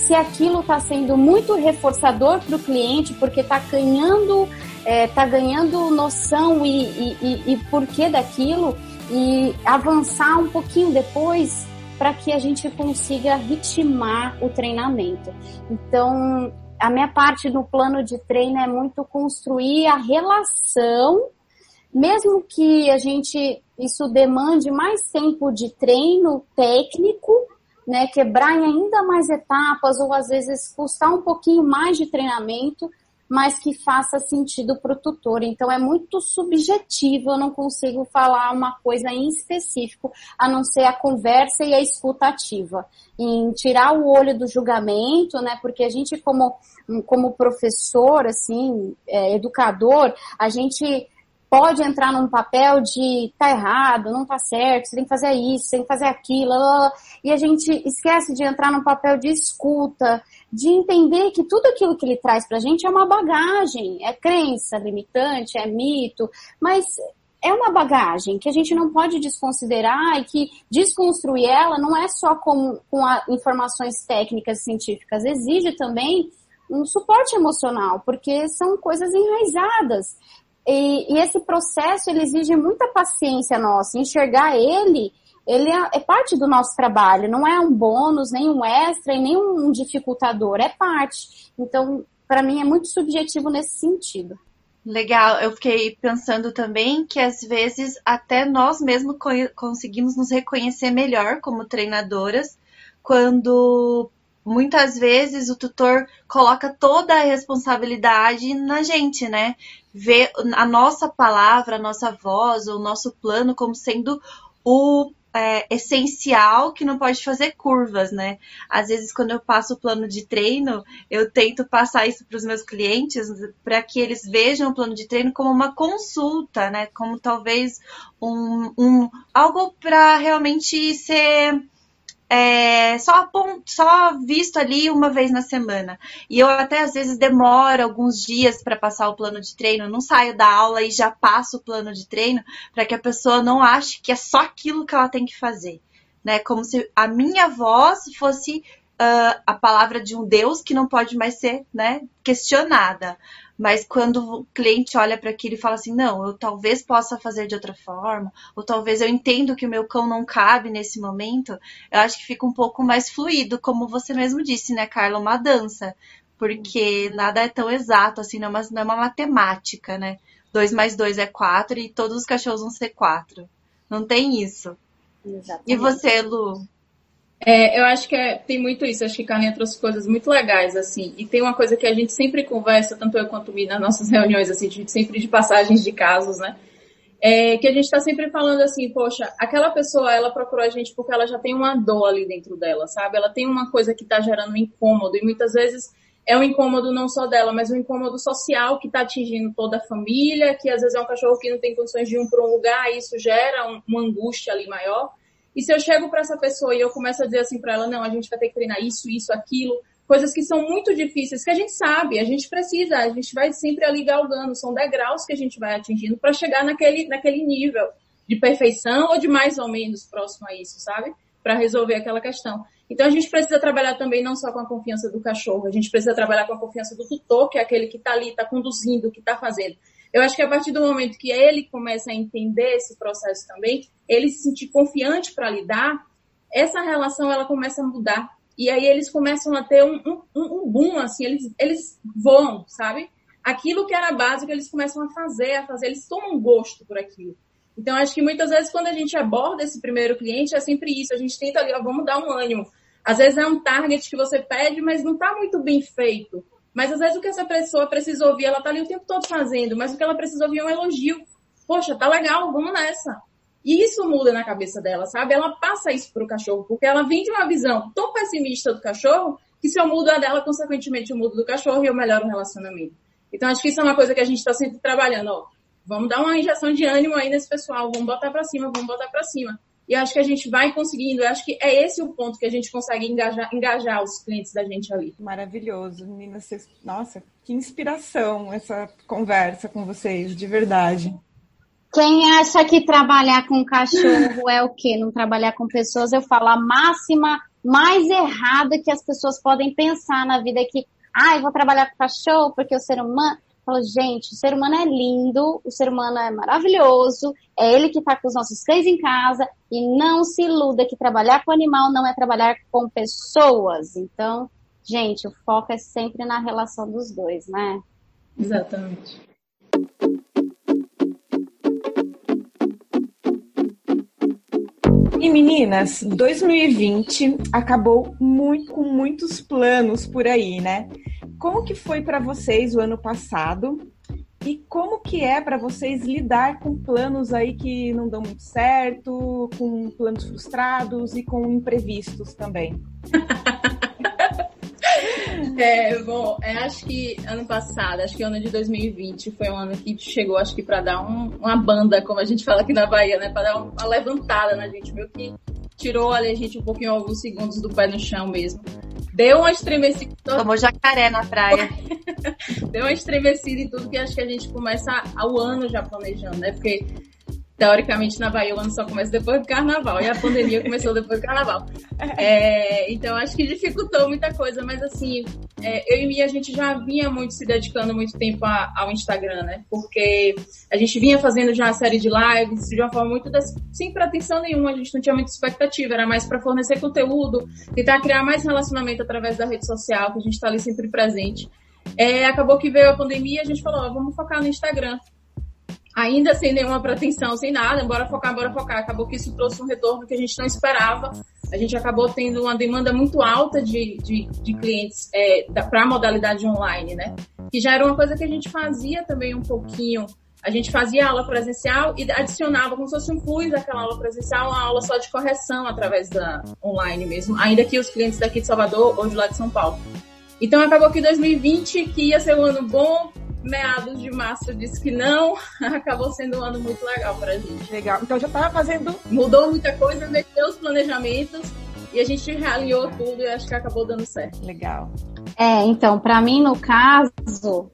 se aquilo está sendo muito reforçador para o cliente, porque está ganhando, é, tá ganhando noção e, e, e, e porquê daquilo, e avançar um pouquinho depois para que a gente consiga ritmar o treinamento. Então, a minha parte no plano de treino é muito construir a relação, mesmo que a gente isso demande mais tempo de treino técnico, né, quebrar em ainda mais etapas ou às vezes custar um pouquinho mais de treinamento, mas que faça sentido para o tutor. Então é muito subjetivo, eu não consigo falar uma coisa em específico, a não ser a conversa e a escutativa. Em tirar o olho do julgamento, né? Porque a gente como, como professor, assim, é, educador, a gente pode entrar num papel de tá errado, não tá certo, você tem que fazer isso, você tem que fazer aquilo, e a gente esquece de entrar num papel de escuta, de entender que tudo aquilo que ele traz pra gente é uma bagagem, é crença limitante, é mito, mas é uma bagagem que a gente não pode desconsiderar e que desconstruir ela não é só com, com a, informações técnicas científicas, exige também um suporte emocional, porque são coisas enraizadas. E, e, esse processo ele exige muita paciência nossa, enxergar ele, ele é, é, parte do nosso trabalho, não é um bônus, nem um extra e nem um dificultador, é parte. Então, para mim é muito subjetivo nesse sentido. Legal, eu fiquei pensando também que às vezes até nós mesmos conseguimos nos reconhecer melhor como treinadoras quando muitas vezes o tutor coloca toda a responsabilidade na gente, né? Vê a nossa palavra, a nossa voz, o nosso plano como sendo o é, essencial que não pode fazer curvas, né? Às vezes, quando eu passo o plano de treino, eu tento passar isso para os meus clientes para que eles vejam o plano de treino como uma consulta, né? Como talvez um, um algo para realmente ser é, só, só visto ali uma vez na semana. E eu até às vezes demoro alguns dias para passar o plano de treino, não saio da aula e já passo o plano de treino para que a pessoa não ache que é só aquilo que ela tem que fazer. Né? Como se a minha voz fosse uh, a palavra de um Deus que não pode mais ser né, questionada. Mas quando o cliente olha para aquilo e fala assim, não, eu talvez possa fazer de outra forma, ou talvez eu entendo que o meu cão não cabe nesse momento, eu acho que fica um pouco mais fluido, como você mesmo disse, né, Carla, uma dança. Porque nada é tão exato, assim, não é uma, não é uma matemática, né? 2 mais 2 é 4 e todos os cachorros vão ser 4. Não tem isso. Exatamente. E você, Lu? É, eu acho que é, tem muito isso. Acho que Carlinha trouxe coisas muito legais, assim. E tem uma coisa que a gente sempre conversa, tanto eu quanto o Mi, nas nossas reuniões, assim, de, sempre de passagens de casos, né? É, que a gente está sempre falando assim, poxa, aquela pessoa, ela procurou a gente porque ela já tem uma dor ali dentro dela, sabe? Ela tem uma coisa que está gerando um incômodo. E muitas vezes é um incômodo não só dela, mas um incômodo social que está atingindo toda a família, que às vezes é um cachorro que não tem condições de ir para um lugar, e isso gera um, uma angústia ali maior. E se eu chego para essa pessoa e eu começo a dizer assim para ela, não, a gente vai ter que treinar isso, isso, aquilo, coisas que são muito difíceis, que a gente sabe, a gente precisa, a gente vai sempre ali galgando, são degraus que a gente vai atingindo para chegar naquele, naquele nível de perfeição ou de mais ou menos próximo a isso, sabe? Para resolver aquela questão. Então a gente precisa trabalhar também não só com a confiança do cachorro, a gente precisa trabalhar com a confiança do tutor, que é aquele que está ali, está conduzindo, que está fazendo. Eu acho que a partir do momento que ele começa a entender esse processo também, ele se sentir confiante para lidar, essa relação ela começa a mudar. E aí eles começam a ter um, um, um boom, assim, eles, eles voam, sabe? Aquilo que era básico, eles começam a fazer, a fazer, eles tomam gosto por aquilo. Então, acho que muitas vezes quando a gente aborda esse primeiro cliente, é sempre isso, a gente tenta ali, ó, vamos dar um ânimo. Às vezes é um target que você pede, mas não está muito bem feito. Mas às vezes o que essa pessoa precisa ouvir, ela tá ali o tempo todo fazendo, mas o que ela precisa ouvir é um elogio. Poxa, tá legal, vamos nessa. E isso muda na cabeça dela, sabe? Ela passa isso pro cachorro, porque ela vem de uma visão tão pessimista do cachorro, que se eu mudo a dela, consequentemente eu mudo do cachorro e eu melhoro o relacionamento. Então acho que isso é uma coisa que a gente está sempre trabalhando, ó. Vamos dar uma injeção de ânimo aí nesse pessoal, vamos botar para cima, vamos botar para cima. E acho que a gente vai conseguindo, acho que é esse o ponto que a gente consegue engajar, engajar os clientes da gente ali. Maravilhoso, meninas. Vocês... Nossa, que inspiração essa conversa com vocês, de verdade. Quem acha que trabalhar com cachorro é o quê? Não trabalhar com pessoas, eu falo a máxima mais errada que as pessoas podem pensar na vida é que, ah, eu vou trabalhar com cachorro porque o ser humano. Falo, gente, o ser humano é lindo, o ser humano é maravilhoso, é ele que está com os nossos cães em casa e não se iluda que trabalhar com animal não é trabalhar com pessoas. Então, gente, o foco é sempre na relação dos dois, né? Exatamente. E meninas, 2020 acabou muito com muitos planos por aí, né? Como que foi para vocês o ano passado? E como que é para vocês lidar com planos aí que não dão muito certo, com planos frustrados e com imprevistos também? É, bom, é, acho que ano passado, acho que ano de 2020 foi um ano que chegou, acho que para dar um, uma banda, como a gente fala aqui na Bahia, né? Para dar uma levantada na gente, meio que tirou ali a gente um pouquinho, alguns segundos do pé no chão mesmo. Deu uma estremecida. Tomou jacaré na praia. Deu uma estremecida e tudo, que acho que a gente começa o ano já planejando, né? Porque teoricamente na Bahia o ano só começa depois do carnaval e a pandemia começou depois do carnaval. É, então acho que dificultou muita coisa, mas assim, é, eu e Mia a gente já vinha muito se dedicando muito tempo a, ao Instagram, né? Porque a gente vinha fazendo já uma série de lives de uma forma muito das, sem pretensão nenhuma, a gente não tinha muita expectativa, era mais para fornecer conteúdo, tentar criar mais relacionamento através da rede social, que a gente está ali sempre presente. É, acabou que veio a pandemia, a gente falou, ó, vamos focar no Instagram ainda sem nenhuma pretensão, sem nada, bora focar, bora focar. Acabou que isso trouxe um retorno que a gente não esperava. A gente acabou tendo uma demanda muito alta de, de, de clientes é, para a modalidade online, né? Que já era uma coisa que a gente fazia também um pouquinho. A gente fazia aula presencial e adicionava como se fosse um plus daquela aula presencial, uma aula só de correção através da online mesmo, ainda que os clientes daqui de Salvador ou de lá de São Paulo. Então acabou que 2020, que ia ser um ano bom, meados de março disse que não, acabou sendo um ano muito legal pra gente. Legal. Então já tava fazendo. Mudou muita coisa, mexeu os planejamentos e a gente realinhou tudo e acho que acabou dando certo. Legal. É, então, para mim, no caso,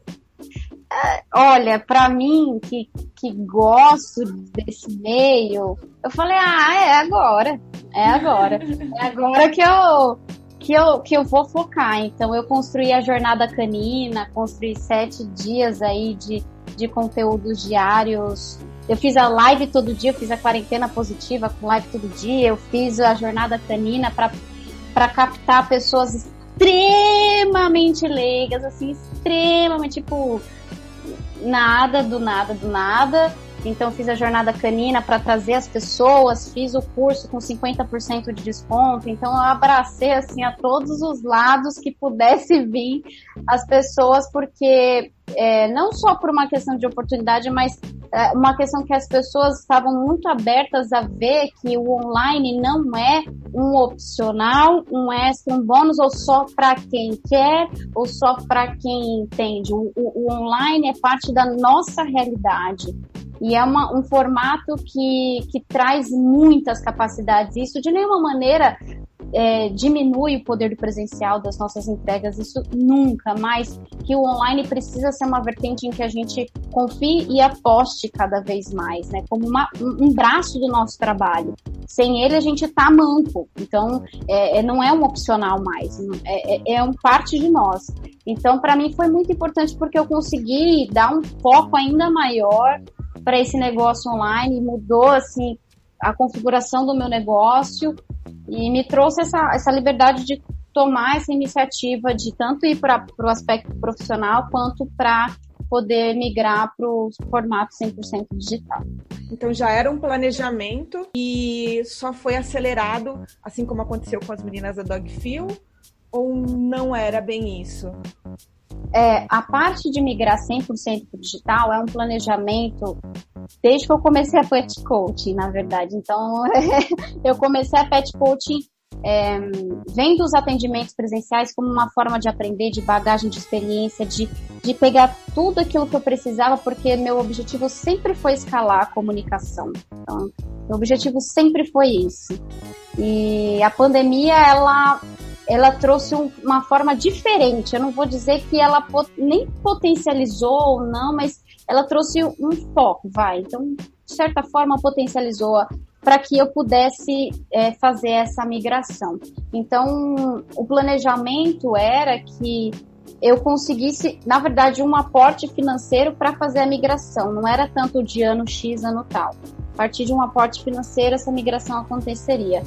é, olha, para mim que, que gosto desse meio, eu falei, ah, é agora. É agora. É agora que eu que eu, que eu vou focar. Então, eu construí a jornada canina, construí sete dias aí de, de conteúdos diários. Eu fiz a live todo dia, eu fiz a quarentena positiva com live todo dia, eu fiz a jornada canina para captar pessoas extremamente leigas, assim, extremamente, tipo, nada, do nada, do nada. Então fiz a jornada canina para trazer as pessoas, fiz o curso com 50% de desconto. Então eu abracei assim a todos os lados que pudesse vir as pessoas, porque é, não só por uma questão de oportunidade, mas é, uma questão que as pessoas estavam muito abertas a ver que o online não é um opcional, um extra, um bônus, ou só para quem quer, ou só para quem entende. O, o, o online é parte da nossa realidade. E é uma, um formato que, que traz muitas capacidades. Isso de nenhuma maneira é, diminui o poder do presencial das nossas entregas, isso nunca, mas que o online precisa ser uma vertente em que a gente confie e aposte cada vez mais, né? Como uma, um braço do nosso trabalho. Sem ele a gente tá manco, então é, é não é um opcional mais, é, é, é um parte de nós. Então, para mim foi muito importante porque eu consegui dar um foco ainda maior para esse negócio online, mudou assim a configuração do meu negócio e me trouxe essa, essa liberdade de tomar essa iniciativa de tanto ir para o aspecto profissional quanto para poder migrar para o formato 100% digital. Então já era um planejamento e só foi acelerado, assim como aconteceu com as meninas da Dogfield, ou não era bem isso? É, a parte de migrar 100% para o digital é um planejamento desde que eu comecei a pet coaching, na verdade. Então, eu comecei a pet coaching é, vendo os atendimentos presenciais como uma forma de aprender, de bagagem de experiência, de, de pegar tudo aquilo que eu precisava, porque meu objetivo sempre foi escalar a comunicação. Então, meu objetivo sempre foi isso. E a pandemia, ela ela trouxe um, uma forma diferente. Eu não vou dizer que ela pot, nem potencializou ou não, mas ela trouxe um foco, vai. Então, de certa forma, potencializou para que eu pudesse é, fazer essa migração. Então, o planejamento era que eu conseguisse, na verdade, um aporte financeiro para fazer a migração. Não era tanto de ano X, ano tal. A partir de um aporte financeiro, essa migração aconteceria.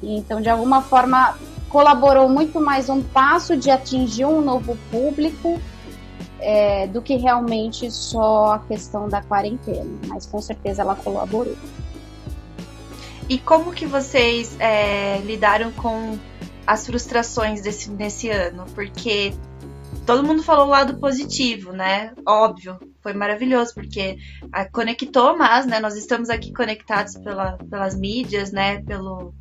Então, de alguma forma, colaborou muito mais um passo de atingir um novo público é, do que realmente só a questão da quarentena. Mas com certeza ela colaborou. E como que vocês é, lidaram com as frustrações desse, desse ano? Porque todo mundo falou o lado positivo, né? Óbvio, foi maravilhoso, porque conectou, mas né, nós estamos aqui conectados pela, pelas mídias, né? Pelo,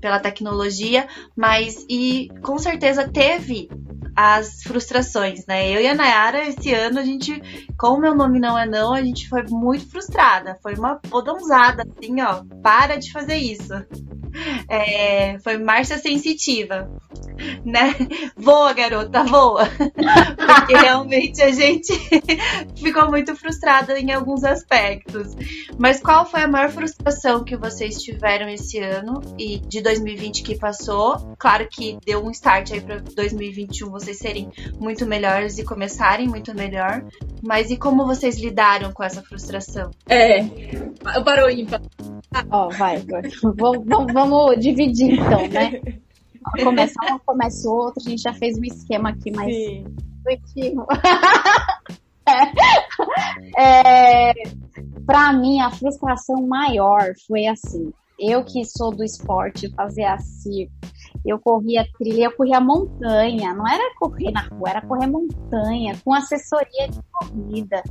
pela tecnologia, mas e com certeza teve as frustrações, né? Eu e a Nayara, esse ano, a gente, como meu nome não é não, a gente foi muito frustrada. Foi uma podãozada, assim, ó. Para de fazer isso. É, foi Márcia Sensitiva, né? Voa, garota, voa. Porque realmente a gente ficou muito frustrada em alguns aspectos. Mas qual foi a maior frustração que vocês tiveram esse ano e de 2020 que passou? Claro que deu um start aí para 2021 vocês serem muito melhores e começarem muito melhor. Mas e como vocês lidaram com essa frustração? É, parou ímpar. Ó, oh, vai, vamos, vamos dividir então, né? Começa uma, começa outra, a gente já fez um esquema aqui mais intuitivo. é, pra mim, a frustração maior foi assim. Eu que sou do esporte, fazia circo, eu corria trilha, eu corria montanha, não era correr na rua, era correr montanha, com assessoria de corrida.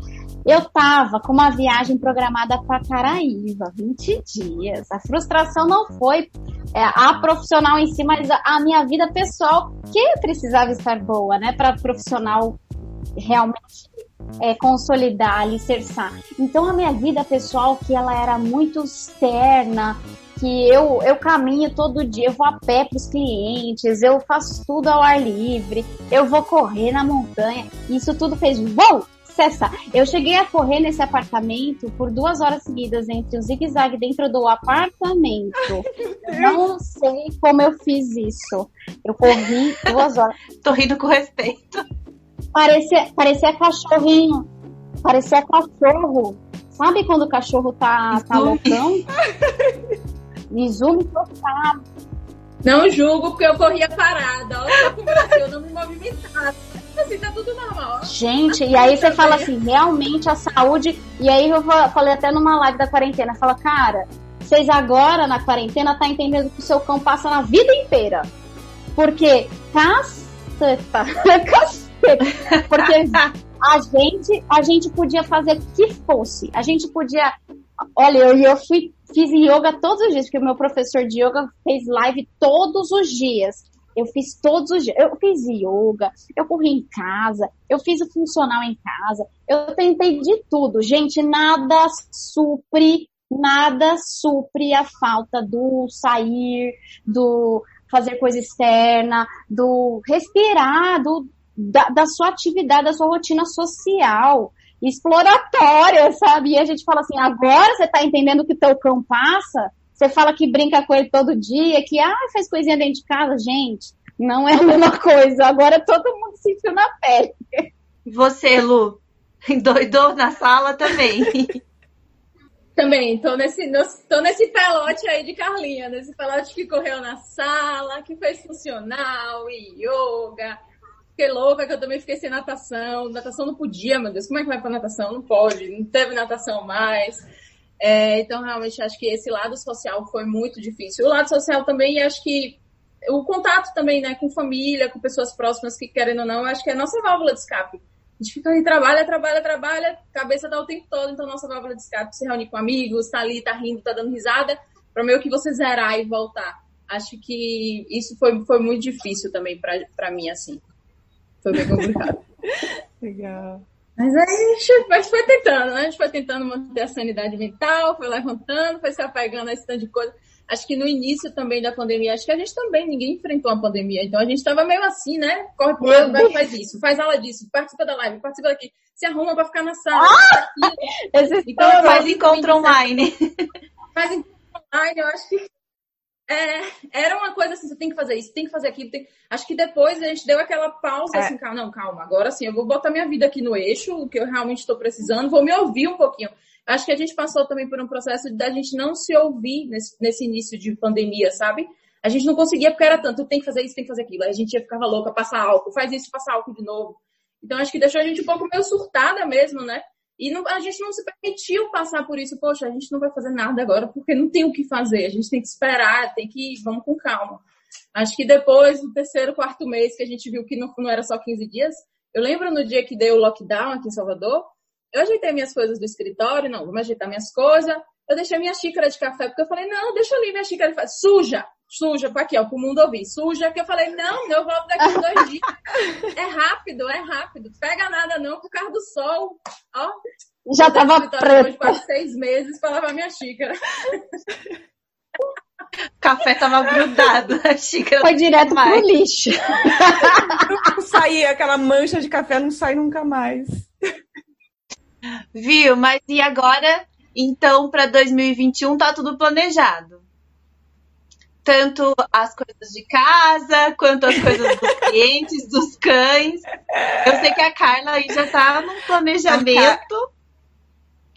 Eu tava com uma viagem programada para Caraíva, 20 dias. A frustração não foi é, a profissional em si, mas a, minha vida pessoal, que precisava estar boa, né, para profissional realmente é, consolidar, alicerçar. Então a minha vida pessoal, que ela era muito externa, que eu, eu caminho todo dia, eu vou a pé para os clientes, eu faço tudo ao ar livre, eu vou correr na montanha. Isso tudo fez, uou, processar. Eu cheguei a correr nesse apartamento por duas horas seguidas entre o zigue-zague dentro do apartamento. Não sei como eu fiz isso. Eu corri duas horas. Tô rindo com respeito. Parecia, parecia cachorrinho. Parecia cachorro. Sabe quando o cachorro tá, tá loucão? Exume total. Não julgo porque eu corria parada. Olha como eu não me movimentava. Assim, tá tudo normal. Gente, e aí você fala assim, realmente a saúde. E aí eu falei até numa live da quarentena, fala, cara, vocês agora na quarentena tá entendendo que o seu cão passa na vida inteira. Porque caceta, caceta. Porque a gente, a gente podia fazer o que fosse. A gente podia. Olha, eu, eu fui, fiz yoga todos os dias, porque o meu professor de yoga fez live todos os dias. Eu fiz todos os dias. Eu fiz yoga, eu corri em casa, eu fiz o funcional em casa, eu tentei de tudo. Gente, nada supre, nada supre a falta do sair, do fazer coisa externa, do respirar, do, da, da sua atividade, da sua rotina social, exploratória, sabe? E a gente fala assim, agora você tá entendendo que teu cão passa? Você fala que brinca com ele todo dia, que ah, faz coisinha dentro de casa, gente. Não é a mesma coisa. Agora todo mundo sentiu na pele. Você, Lu, endoidou na sala também. Também, tô nesse, tô nesse pelote aí de Carlinha, nesse pelote que correu na sala, que fez funcional, yoga, fiquei louca que eu também fiquei sem natação. Natação não podia, meu Deus. Como é que vai pra natação? Não pode. Não teve natação mais. É, então, realmente, acho que esse lado social foi muito difícil. O lado social também, acho que o contato também, né, com família, com pessoas próximas que querem ou não, acho que é a nossa válvula de escape. A gente fica ali, trabalha, trabalha, trabalha, cabeça dá o tempo todo, então nossa válvula de escape se reunir com amigos, tá ali, tá rindo, tá dando risada, para meio que você zerar e voltar. Acho que isso foi, foi muito difícil também para mim, assim. Foi bem complicado. Legal. Mas aí a gente foi, foi tentando, né? A gente foi tentando manter a sanidade mental, foi levantando, foi se apegando a esse tanto de coisa. Acho que no início também da pandemia, acho que a gente também, ninguém enfrentou a pandemia. Então a gente estava meio assim, né? Corre pro lado, vai, faz isso, faz aula disso, participa da live, participa daqui, se arruma para ficar na sala. Ah! Então, faz encontro online. Faz encontro online, eu acho que é, era uma coisa assim, você tem que fazer isso, tem que fazer aquilo. Tem... Acho que depois a gente deu aquela pausa, é. assim, calma, não, calma, agora sim, eu vou botar minha vida aqui no eixo, o que eu realmente estou precisando, vou me ouvir um pouquinho. Acho que a gente passou também por um processo da gente não se ouvir nesse, nesse início de pandemia, sabe? A gente não conseguia porque era tanto, tem que fazer isso, tem que fazer aquilo. Aí a gente ia ficava louca, passar álcool, faz isso, passar álcool de novo. Então acho que deixou a gente um pouco meio surtada mesmo, né? E não, a gente não se permitiu passar por isso. Poxa, a gente não vai fazer nada agora porque não tem o que fazer. A gente tem que esperar, tem que ir, vamos com calma. Acho que depois do terceiro, quarto mês que a gente viu que não, não era só 15 dias, eu lembro no dia que deu o lockdown aqui em Salvador, eu ajeitei minhas coisas do escritório, não, vamos ajeitar minhas coisas. Eu deixei minha xícara de café, porque eu falei, não, deixa ali minha xícara de café. Suja! Suja, para aqui, ó, pro mundo ouvir. Suja, que eu falei, não, eu volto daqui a dois dias. É rápido, é rápido. Pega nada não, por causa do sol. Ó. Já tava preto. quase seis meses para lavar minha xícara. O café tava grudado, a xícara. Foi direto mais. pro lixo. Não saía, aquela mancha de café não sai nunca mais. Viu? Mas e agora? Então, para 2021 tá tudo planejado. Tanto as coisas de casa, quanto as coisas dos clientes, dos cães. Eu sei que a Carla aí já tá num planejamento.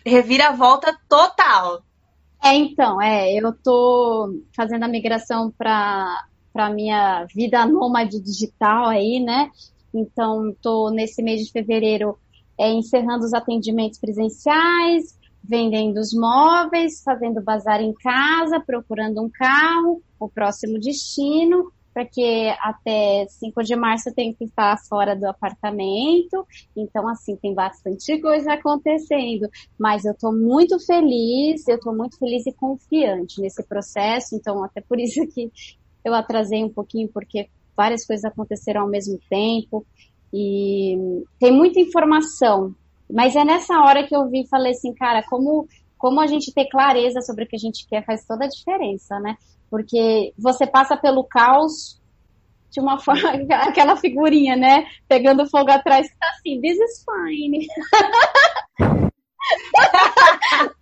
Reviravolta total. É, então, é, eu tô fazendo a migração para para minha vida nômade digital aí, né? Então, tô nesse mês de fevereiro é, encerrando os atendimentos presenciais, vendendo os móveis, fazendo bazar em casa, procurando um carro, o próximo destino, porque até 5 de março tenho que estar fora do apartamento. Então, assim, tem bastante coisa acontecendo. Mas eu estou muito feliz, eu estou muito feliz e confiante nesse processo. Então, até por isso que eu atrasei um pouquinho, porque várias coisas aconteceram ao mesmo tempo. E tem muita informação, mas é nessa hora que eu vi e falei assim, cara, como, como a gente ter clareza sobre o que a gente quer faz toda a diferença, né? Porque você passa pelo caos de uma forma, aquela figurinha, né? Pegando fogo atrás, tá assim, this is fine.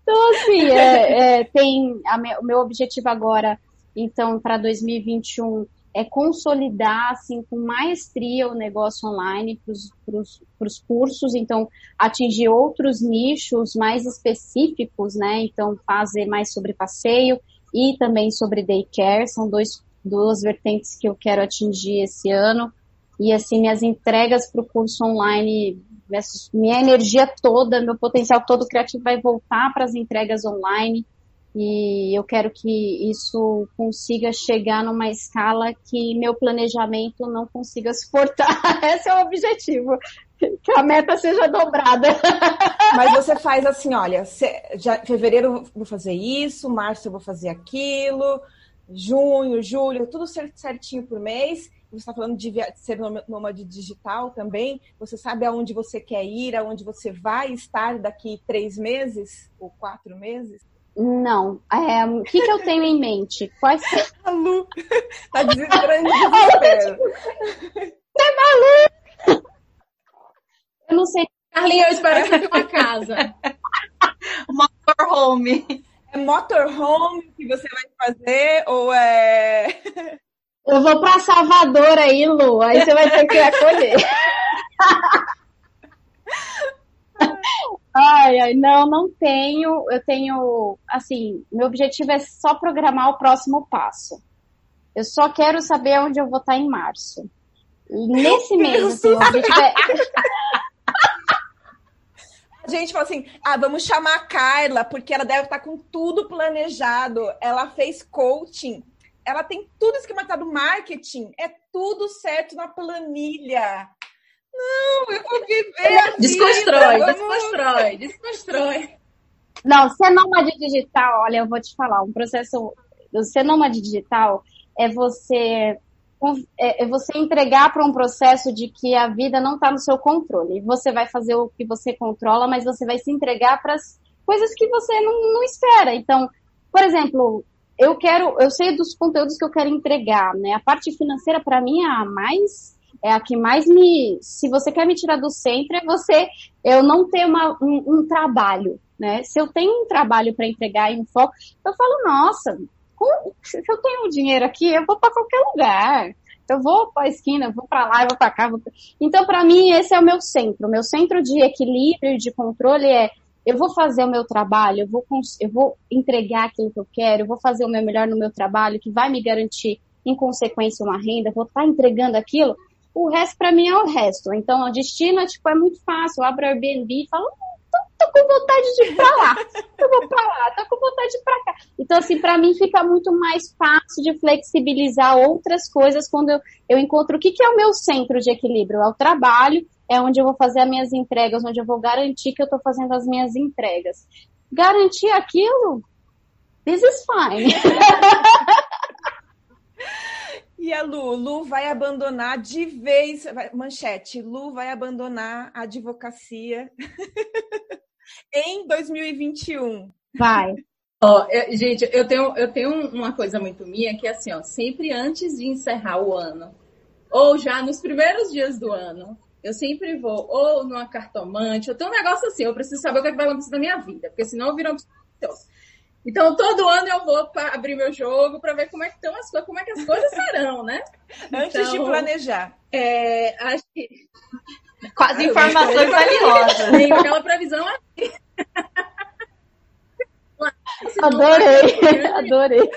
então, assim, é, é, tem me, o meu objetivo agora, então, para 2021 é consolidar assim com maestria o negócio online para os cursos, então atingir outros nichos mais específicos, né? Então fazer mais sobre passeio e também sobre daycare, são dois, duas vertentes que eu quero atingir esse ano. E assim, minhas entregas para o curso online, minha energia toda, meu potencial todo criativo vai voltar para as entregas online e eu quero que isso consiga chegar numa escala que meu planejamento não consiga suportar. Esse é o objetivo. Que a meta seja dobrada. Mas você faz assim, olha, já, fevereiro eu vou fazer isso, março eu vou fazer aquilo, junho, julho, tudo certinho por mês. Você está falando de ser nômade digital também. Você sabe aonde você quer ir, aonde você vai estar daqui três meses ou quatro meses? Não. É, o que, que eu tenho em mente? Quais A Lu tá desesperando de desespero. É maluco! Eu não sei. Carlinhos, eu espero que você uma casa. Motorhome. É motorhome que você vai fazer ou é. Eu vou para Salvador aí, Lu. Aí você vai ter que acolher. Ai, ai, não, não tenho. Eu tenho, assim, meu objetivo é só programar o próximo passo. Eu só quero saber onde eu vou estar em março. E nesse mês, assim, o objetivo é. Gente falou assim: ah, vamos chamar a Carla, porque ela deve estar com tudo planejado. Ela fez coaching, ela tem tudo esquematizado, marketing, é tudo certo na planilha. Não, eu vou viver. Desconstrói, desconstrói, desconstrói. Não, ser nômade digital, olha, eu vou te falar, um processo. Ser nômade digital é você é, é você entregar para um processo de que a vida não está no seu controle. Você vai fazer o que você controla, mas você vai se entregar para as coisas que você não, não espera. Então, por exemplo, eu quero, eu sei dos conteúdos que eu quero entregar, né? A parte financeira para mim é a mais é a que mais me. Se você quer me tirar do centro, é você eu não ter uma, um, um trabalho, né? Se eu tenho um trabalho para entregar e um foco, eu falo, nossa, se eu tenho dinheiro aqui, eu vou para qualquer lugar. Eu vou para a esquina, vou para lá, eu vou para cá. Vou... Então, para mim, esse é o meu centro. O meu centro de equilíbrio e de controle é eu vou fazer o meu trabalho, eu vou, eu vou entregar aquilo que eu quero, eu vou fazer o meu melhor no meu trabalho, que vai me garantir, em consequência, uma renda, vou estar tá entregando aquilo o resto para mim é o resto. Então, o destino é, tipo, é muito fácil. Eu abro o Airbnb e falo, tô, com vontade de ir pra lá. Eu vou pra lá, tô com vontade de ir pra cá. Então, assim, para mim fica muito mais fácil de flexibilizar outras coisas quando eu, eu encontro o que, que é o meu centro de equilíbrio. É o trabalho, é onde eu vou fazer as minhas entregas, onde eu vou garantir que eu tô fazendo as minhas entregas. Garantir aquilo, this is fine. E a Lu, Lu vai abandonar de vez, manchete, Lu vai abandonar a advocacia em 2021. Vai. Ó, oh, gente, eu tenho, eu tenho uma coisa muito minha que é assim, ó, sempre antes de encerrar o ano, ou já nos primeiros dias do ano, eu sempre vou ou numa cartomante, eu tenho um negócio assim, eu preciso saber o que, é que vai acontecer na minha vida, porque senão eu viro uma então, todo ano eu vou abrir meu jogo para ver como é que estão as coisas, como é que as coisas serão, né? Antes então, de planejar. É, acho que. As informações valiosas. Tem aquela previsão aqui. Adorei, adorei.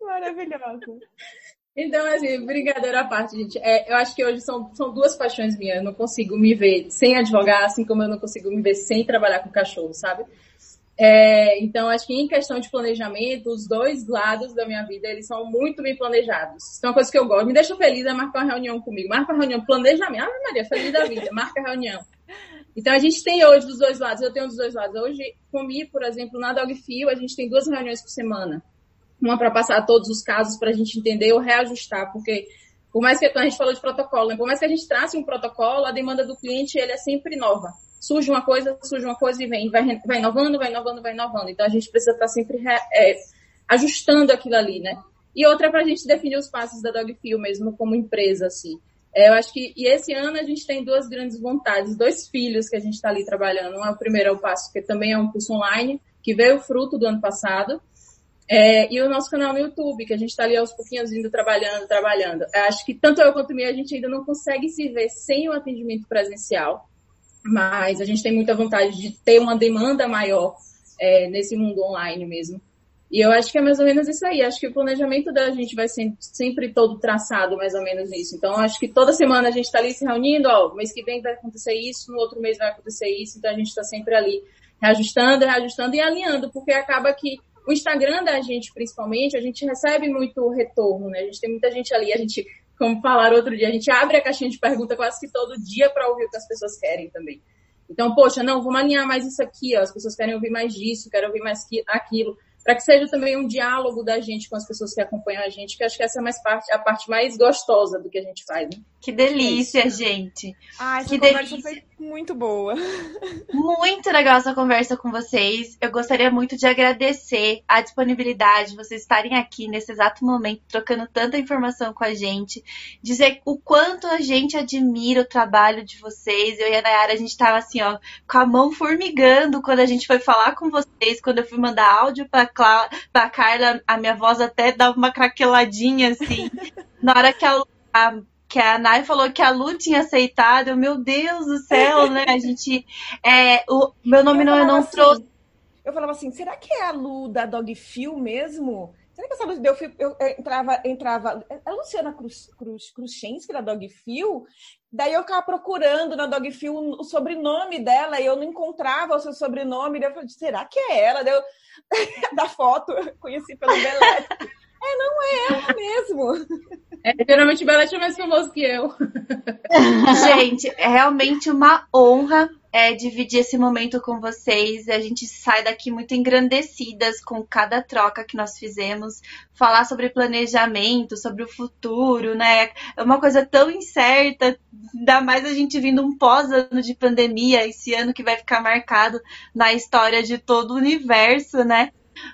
Maravilhoso. Então, assim, brincadeira à parte, gente. É, eu acho que hoje são, são duas paixões minhas. Eu não consigo me ver sem advogar, assim como eu não consigo me ver sem trabalhar com cachorro, sabe? É, então, acho que em questão de planejamento, os dois lados da minha vida, eles são muito bem planejados. Então, uma coisa que eu gosto, me deixa feliz é marcar uma reunião comigo. Marca uma reunião, planejamento. Ah, Maria, feliz da vida, marca a reunião. Então, a gente tem hoje dos dois lados, eu tenho dos dois lados. Hoje, comigo, por exemplo, na Dogfio, a gente tem duas reuniões por semana. Uma para passar todos os casos para a gente entender ou reajustar, porque por mais que, a gente falou de protocolo, né, por mais que a gente trace um protocolo, a demanda do cliente, ele é sempre nova surge uma coisa, surge uma coisa e vem, vai, vai inovando, vai inovando, vai inovando. Então a gente precisa estar sempre é, ajustando aquilo ali, né? e outra para a gente definir os passos da Dogfeel mesmo como empresa, assim. É, eu acho que, e esse ano a gente tem duas grandes vontades, dois filhos que a gente está ali trabalhando. É o primeiro é o passo, que também é um curso online, que veio fruto do ano passado, é, e o nosso canal no YouTube, que a gente está ali aos pouquinhos indo trabalhando, trabalhando. Eu acho que tanto eu quanto o Mia, a gente ainda não consegue se ver sem o atendimento presencial, mas a gente tem muita vontade de ter uma demanda maior é, nesse mundo online mesmo. E eu acho que é mais ou menos isso aí. Acho que o planejamento da gente vai ser sempre todo traçado, mais ou menos isso. Então, acho que toda semana a gente está ali se reunindo, ó, mês que vem vai acontecer isso, no outro mês vai acontecer isso, então a gente está sempre ali reajustando, reajustando e alinhando, porque acaba que o Instagram da gente, principalmente, a gente recebe muito retorno, né? A gente tem muita gente ali, a gente, como falaram outro dia, a gente abre a caixinha de pergunta quase que todo dia para ouvir o que as pessoas querem também. Então, poxa, não, vamos alinhar mais isso aqui, ó. As pessoas querem ouvir mais disso, querem ouvir mais aquilo para que seja também um diálogo da gente com as pessoas que acompanham a gente, que acho que essa é mais parte, a parte mais gostosa do que a gente faz. Né? Que delícia, é gente. Ah, essa que conversa delícia. foi muito boa. Muito legal essa conversa com vocês. Eu gostaria muito de agradecer a disponibilidade de vocês estarem aqui nesse exato momento, trocando tanta informação com a gente. Dizer o quanto a gente admira o trabalho de vocês. Eu e a Nayara, a gente tava assim, ó, com a mão formigando quando a gente foi falar com vocês, quando eu fui mandar áudio pra, Cla pra Carla, a minha voz até dava uma craqueladinha, assim. Na hora que a, a que a Nai falou que a Lu tinha aceitado, eu, meu Deus do céu, né? A gente. É, o meu nome Eu não, eu não assim, trouxe. Eu falava assim, será que é a Lu da Dog Feel mesmo? Será que essa Lu deu eu, entrava, entrava. É a Luciana Cruz, Cruz, Cruxensky da Dog Feel? Daí eu ficava procurando na Dog Feel o sobrenome dela e eu não encontrava o seu sobrenome. Daí eu falei, será que é ela? Daí eu, da foto, eu conheci pelo Belete. É, não é ela mesmo. É, geralmente o Belete é mais famoso que eu. Gente, é realmente uma honra é, dividir esse momento com vocês. A gente sai daqui muito engrandecidas com cada troca que nós fizemos. Falar sobre planejamento, sobre o futuro, né? É uma coisa tão incerta, ainda mais a gente vindo um pós-ano de pandemia, esse ano que vai ficar marcado na história de todo o universo, né?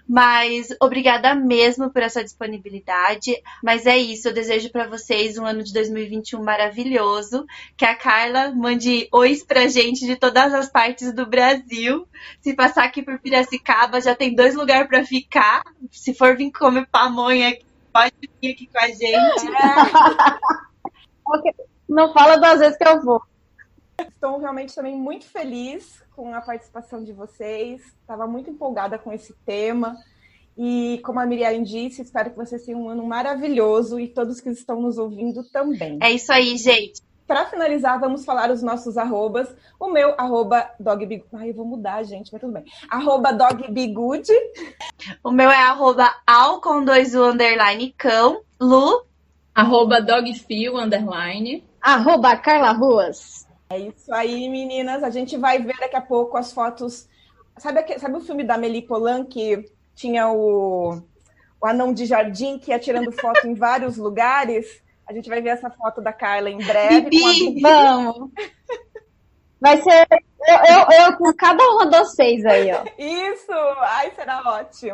Mas obrigada mesmo por essa disponibilidade. Mas é isso, eu desejo para vocês um ano de 2021 maravilhoso. Que a Carla mande ois pra gente de todas as partes do Brasil. Se passar aqui por Piracicaba, já tem dois lugares para ficar. Se for vir comer pamonha, pode vir aqui com a gente. Não fala duas vezes que eu vou. Estou realmente também muito feliz com a participação de vocês. Estava muito empolgada com esse tema. E como a Miriam disse, espero que vocês tenham um ano maravilhoso e todos que estão nos ouvindo também. É isso aí, gente. Para finalizar, vamos falar os nossos arrobas. O meu, arroba dogbig... Ai, eu vou mudar, gente, mas tudo bem. Arroba dogbigood. O meu é arroba al com dois U underline cão. Lu. Arroba dogfeel, underline. Arroba Carla Ruas. É isso aí, meninas. A gente vai ver daqui a pouco as fotos. Sabe, sabe o filme da Meli Polan que tinha o, o anão de jardim que ia tirando foto em vários lugares? A gente vai ver essa foto da Carla em breve. Bibi, com a Bibi. Vamos. Vai ser eu, eu, eu com cada uma de vocês aí, ó. Isso! Ai, será ótimo.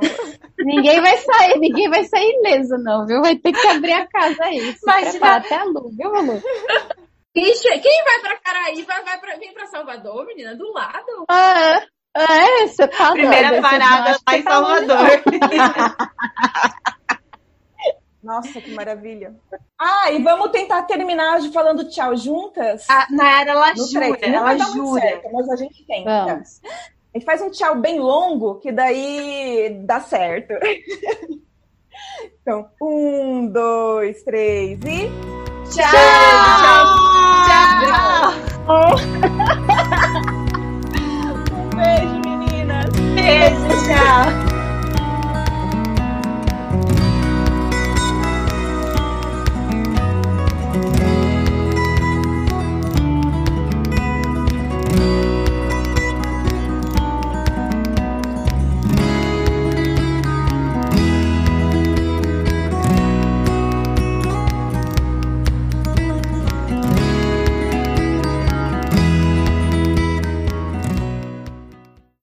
Ninguém vai sair, ninguém vai sair ileso, não, viu? Vai ter que abrir a casa aí. Imagina- até a Lu, viu, Lu? Quem, quem vai pra Caraí vai, pra, vem pra Salvador, menina, do lado. Ah, é, você tá Primeira doida, parada lá em tá Salvador. Nossa, que maravilha. Ah, e vamos tentar terminar hoje falando tchau juntas? A Nayara, ela no jura, três. Não ela jura. certo, mas a gente tenta. Vamos. A gente faz um tchau bem longo, que daí dá certo. então, um, dois, três e. Tchau! Tchau! tchau. tchau. um beijo, meninas! Beijo, tchau!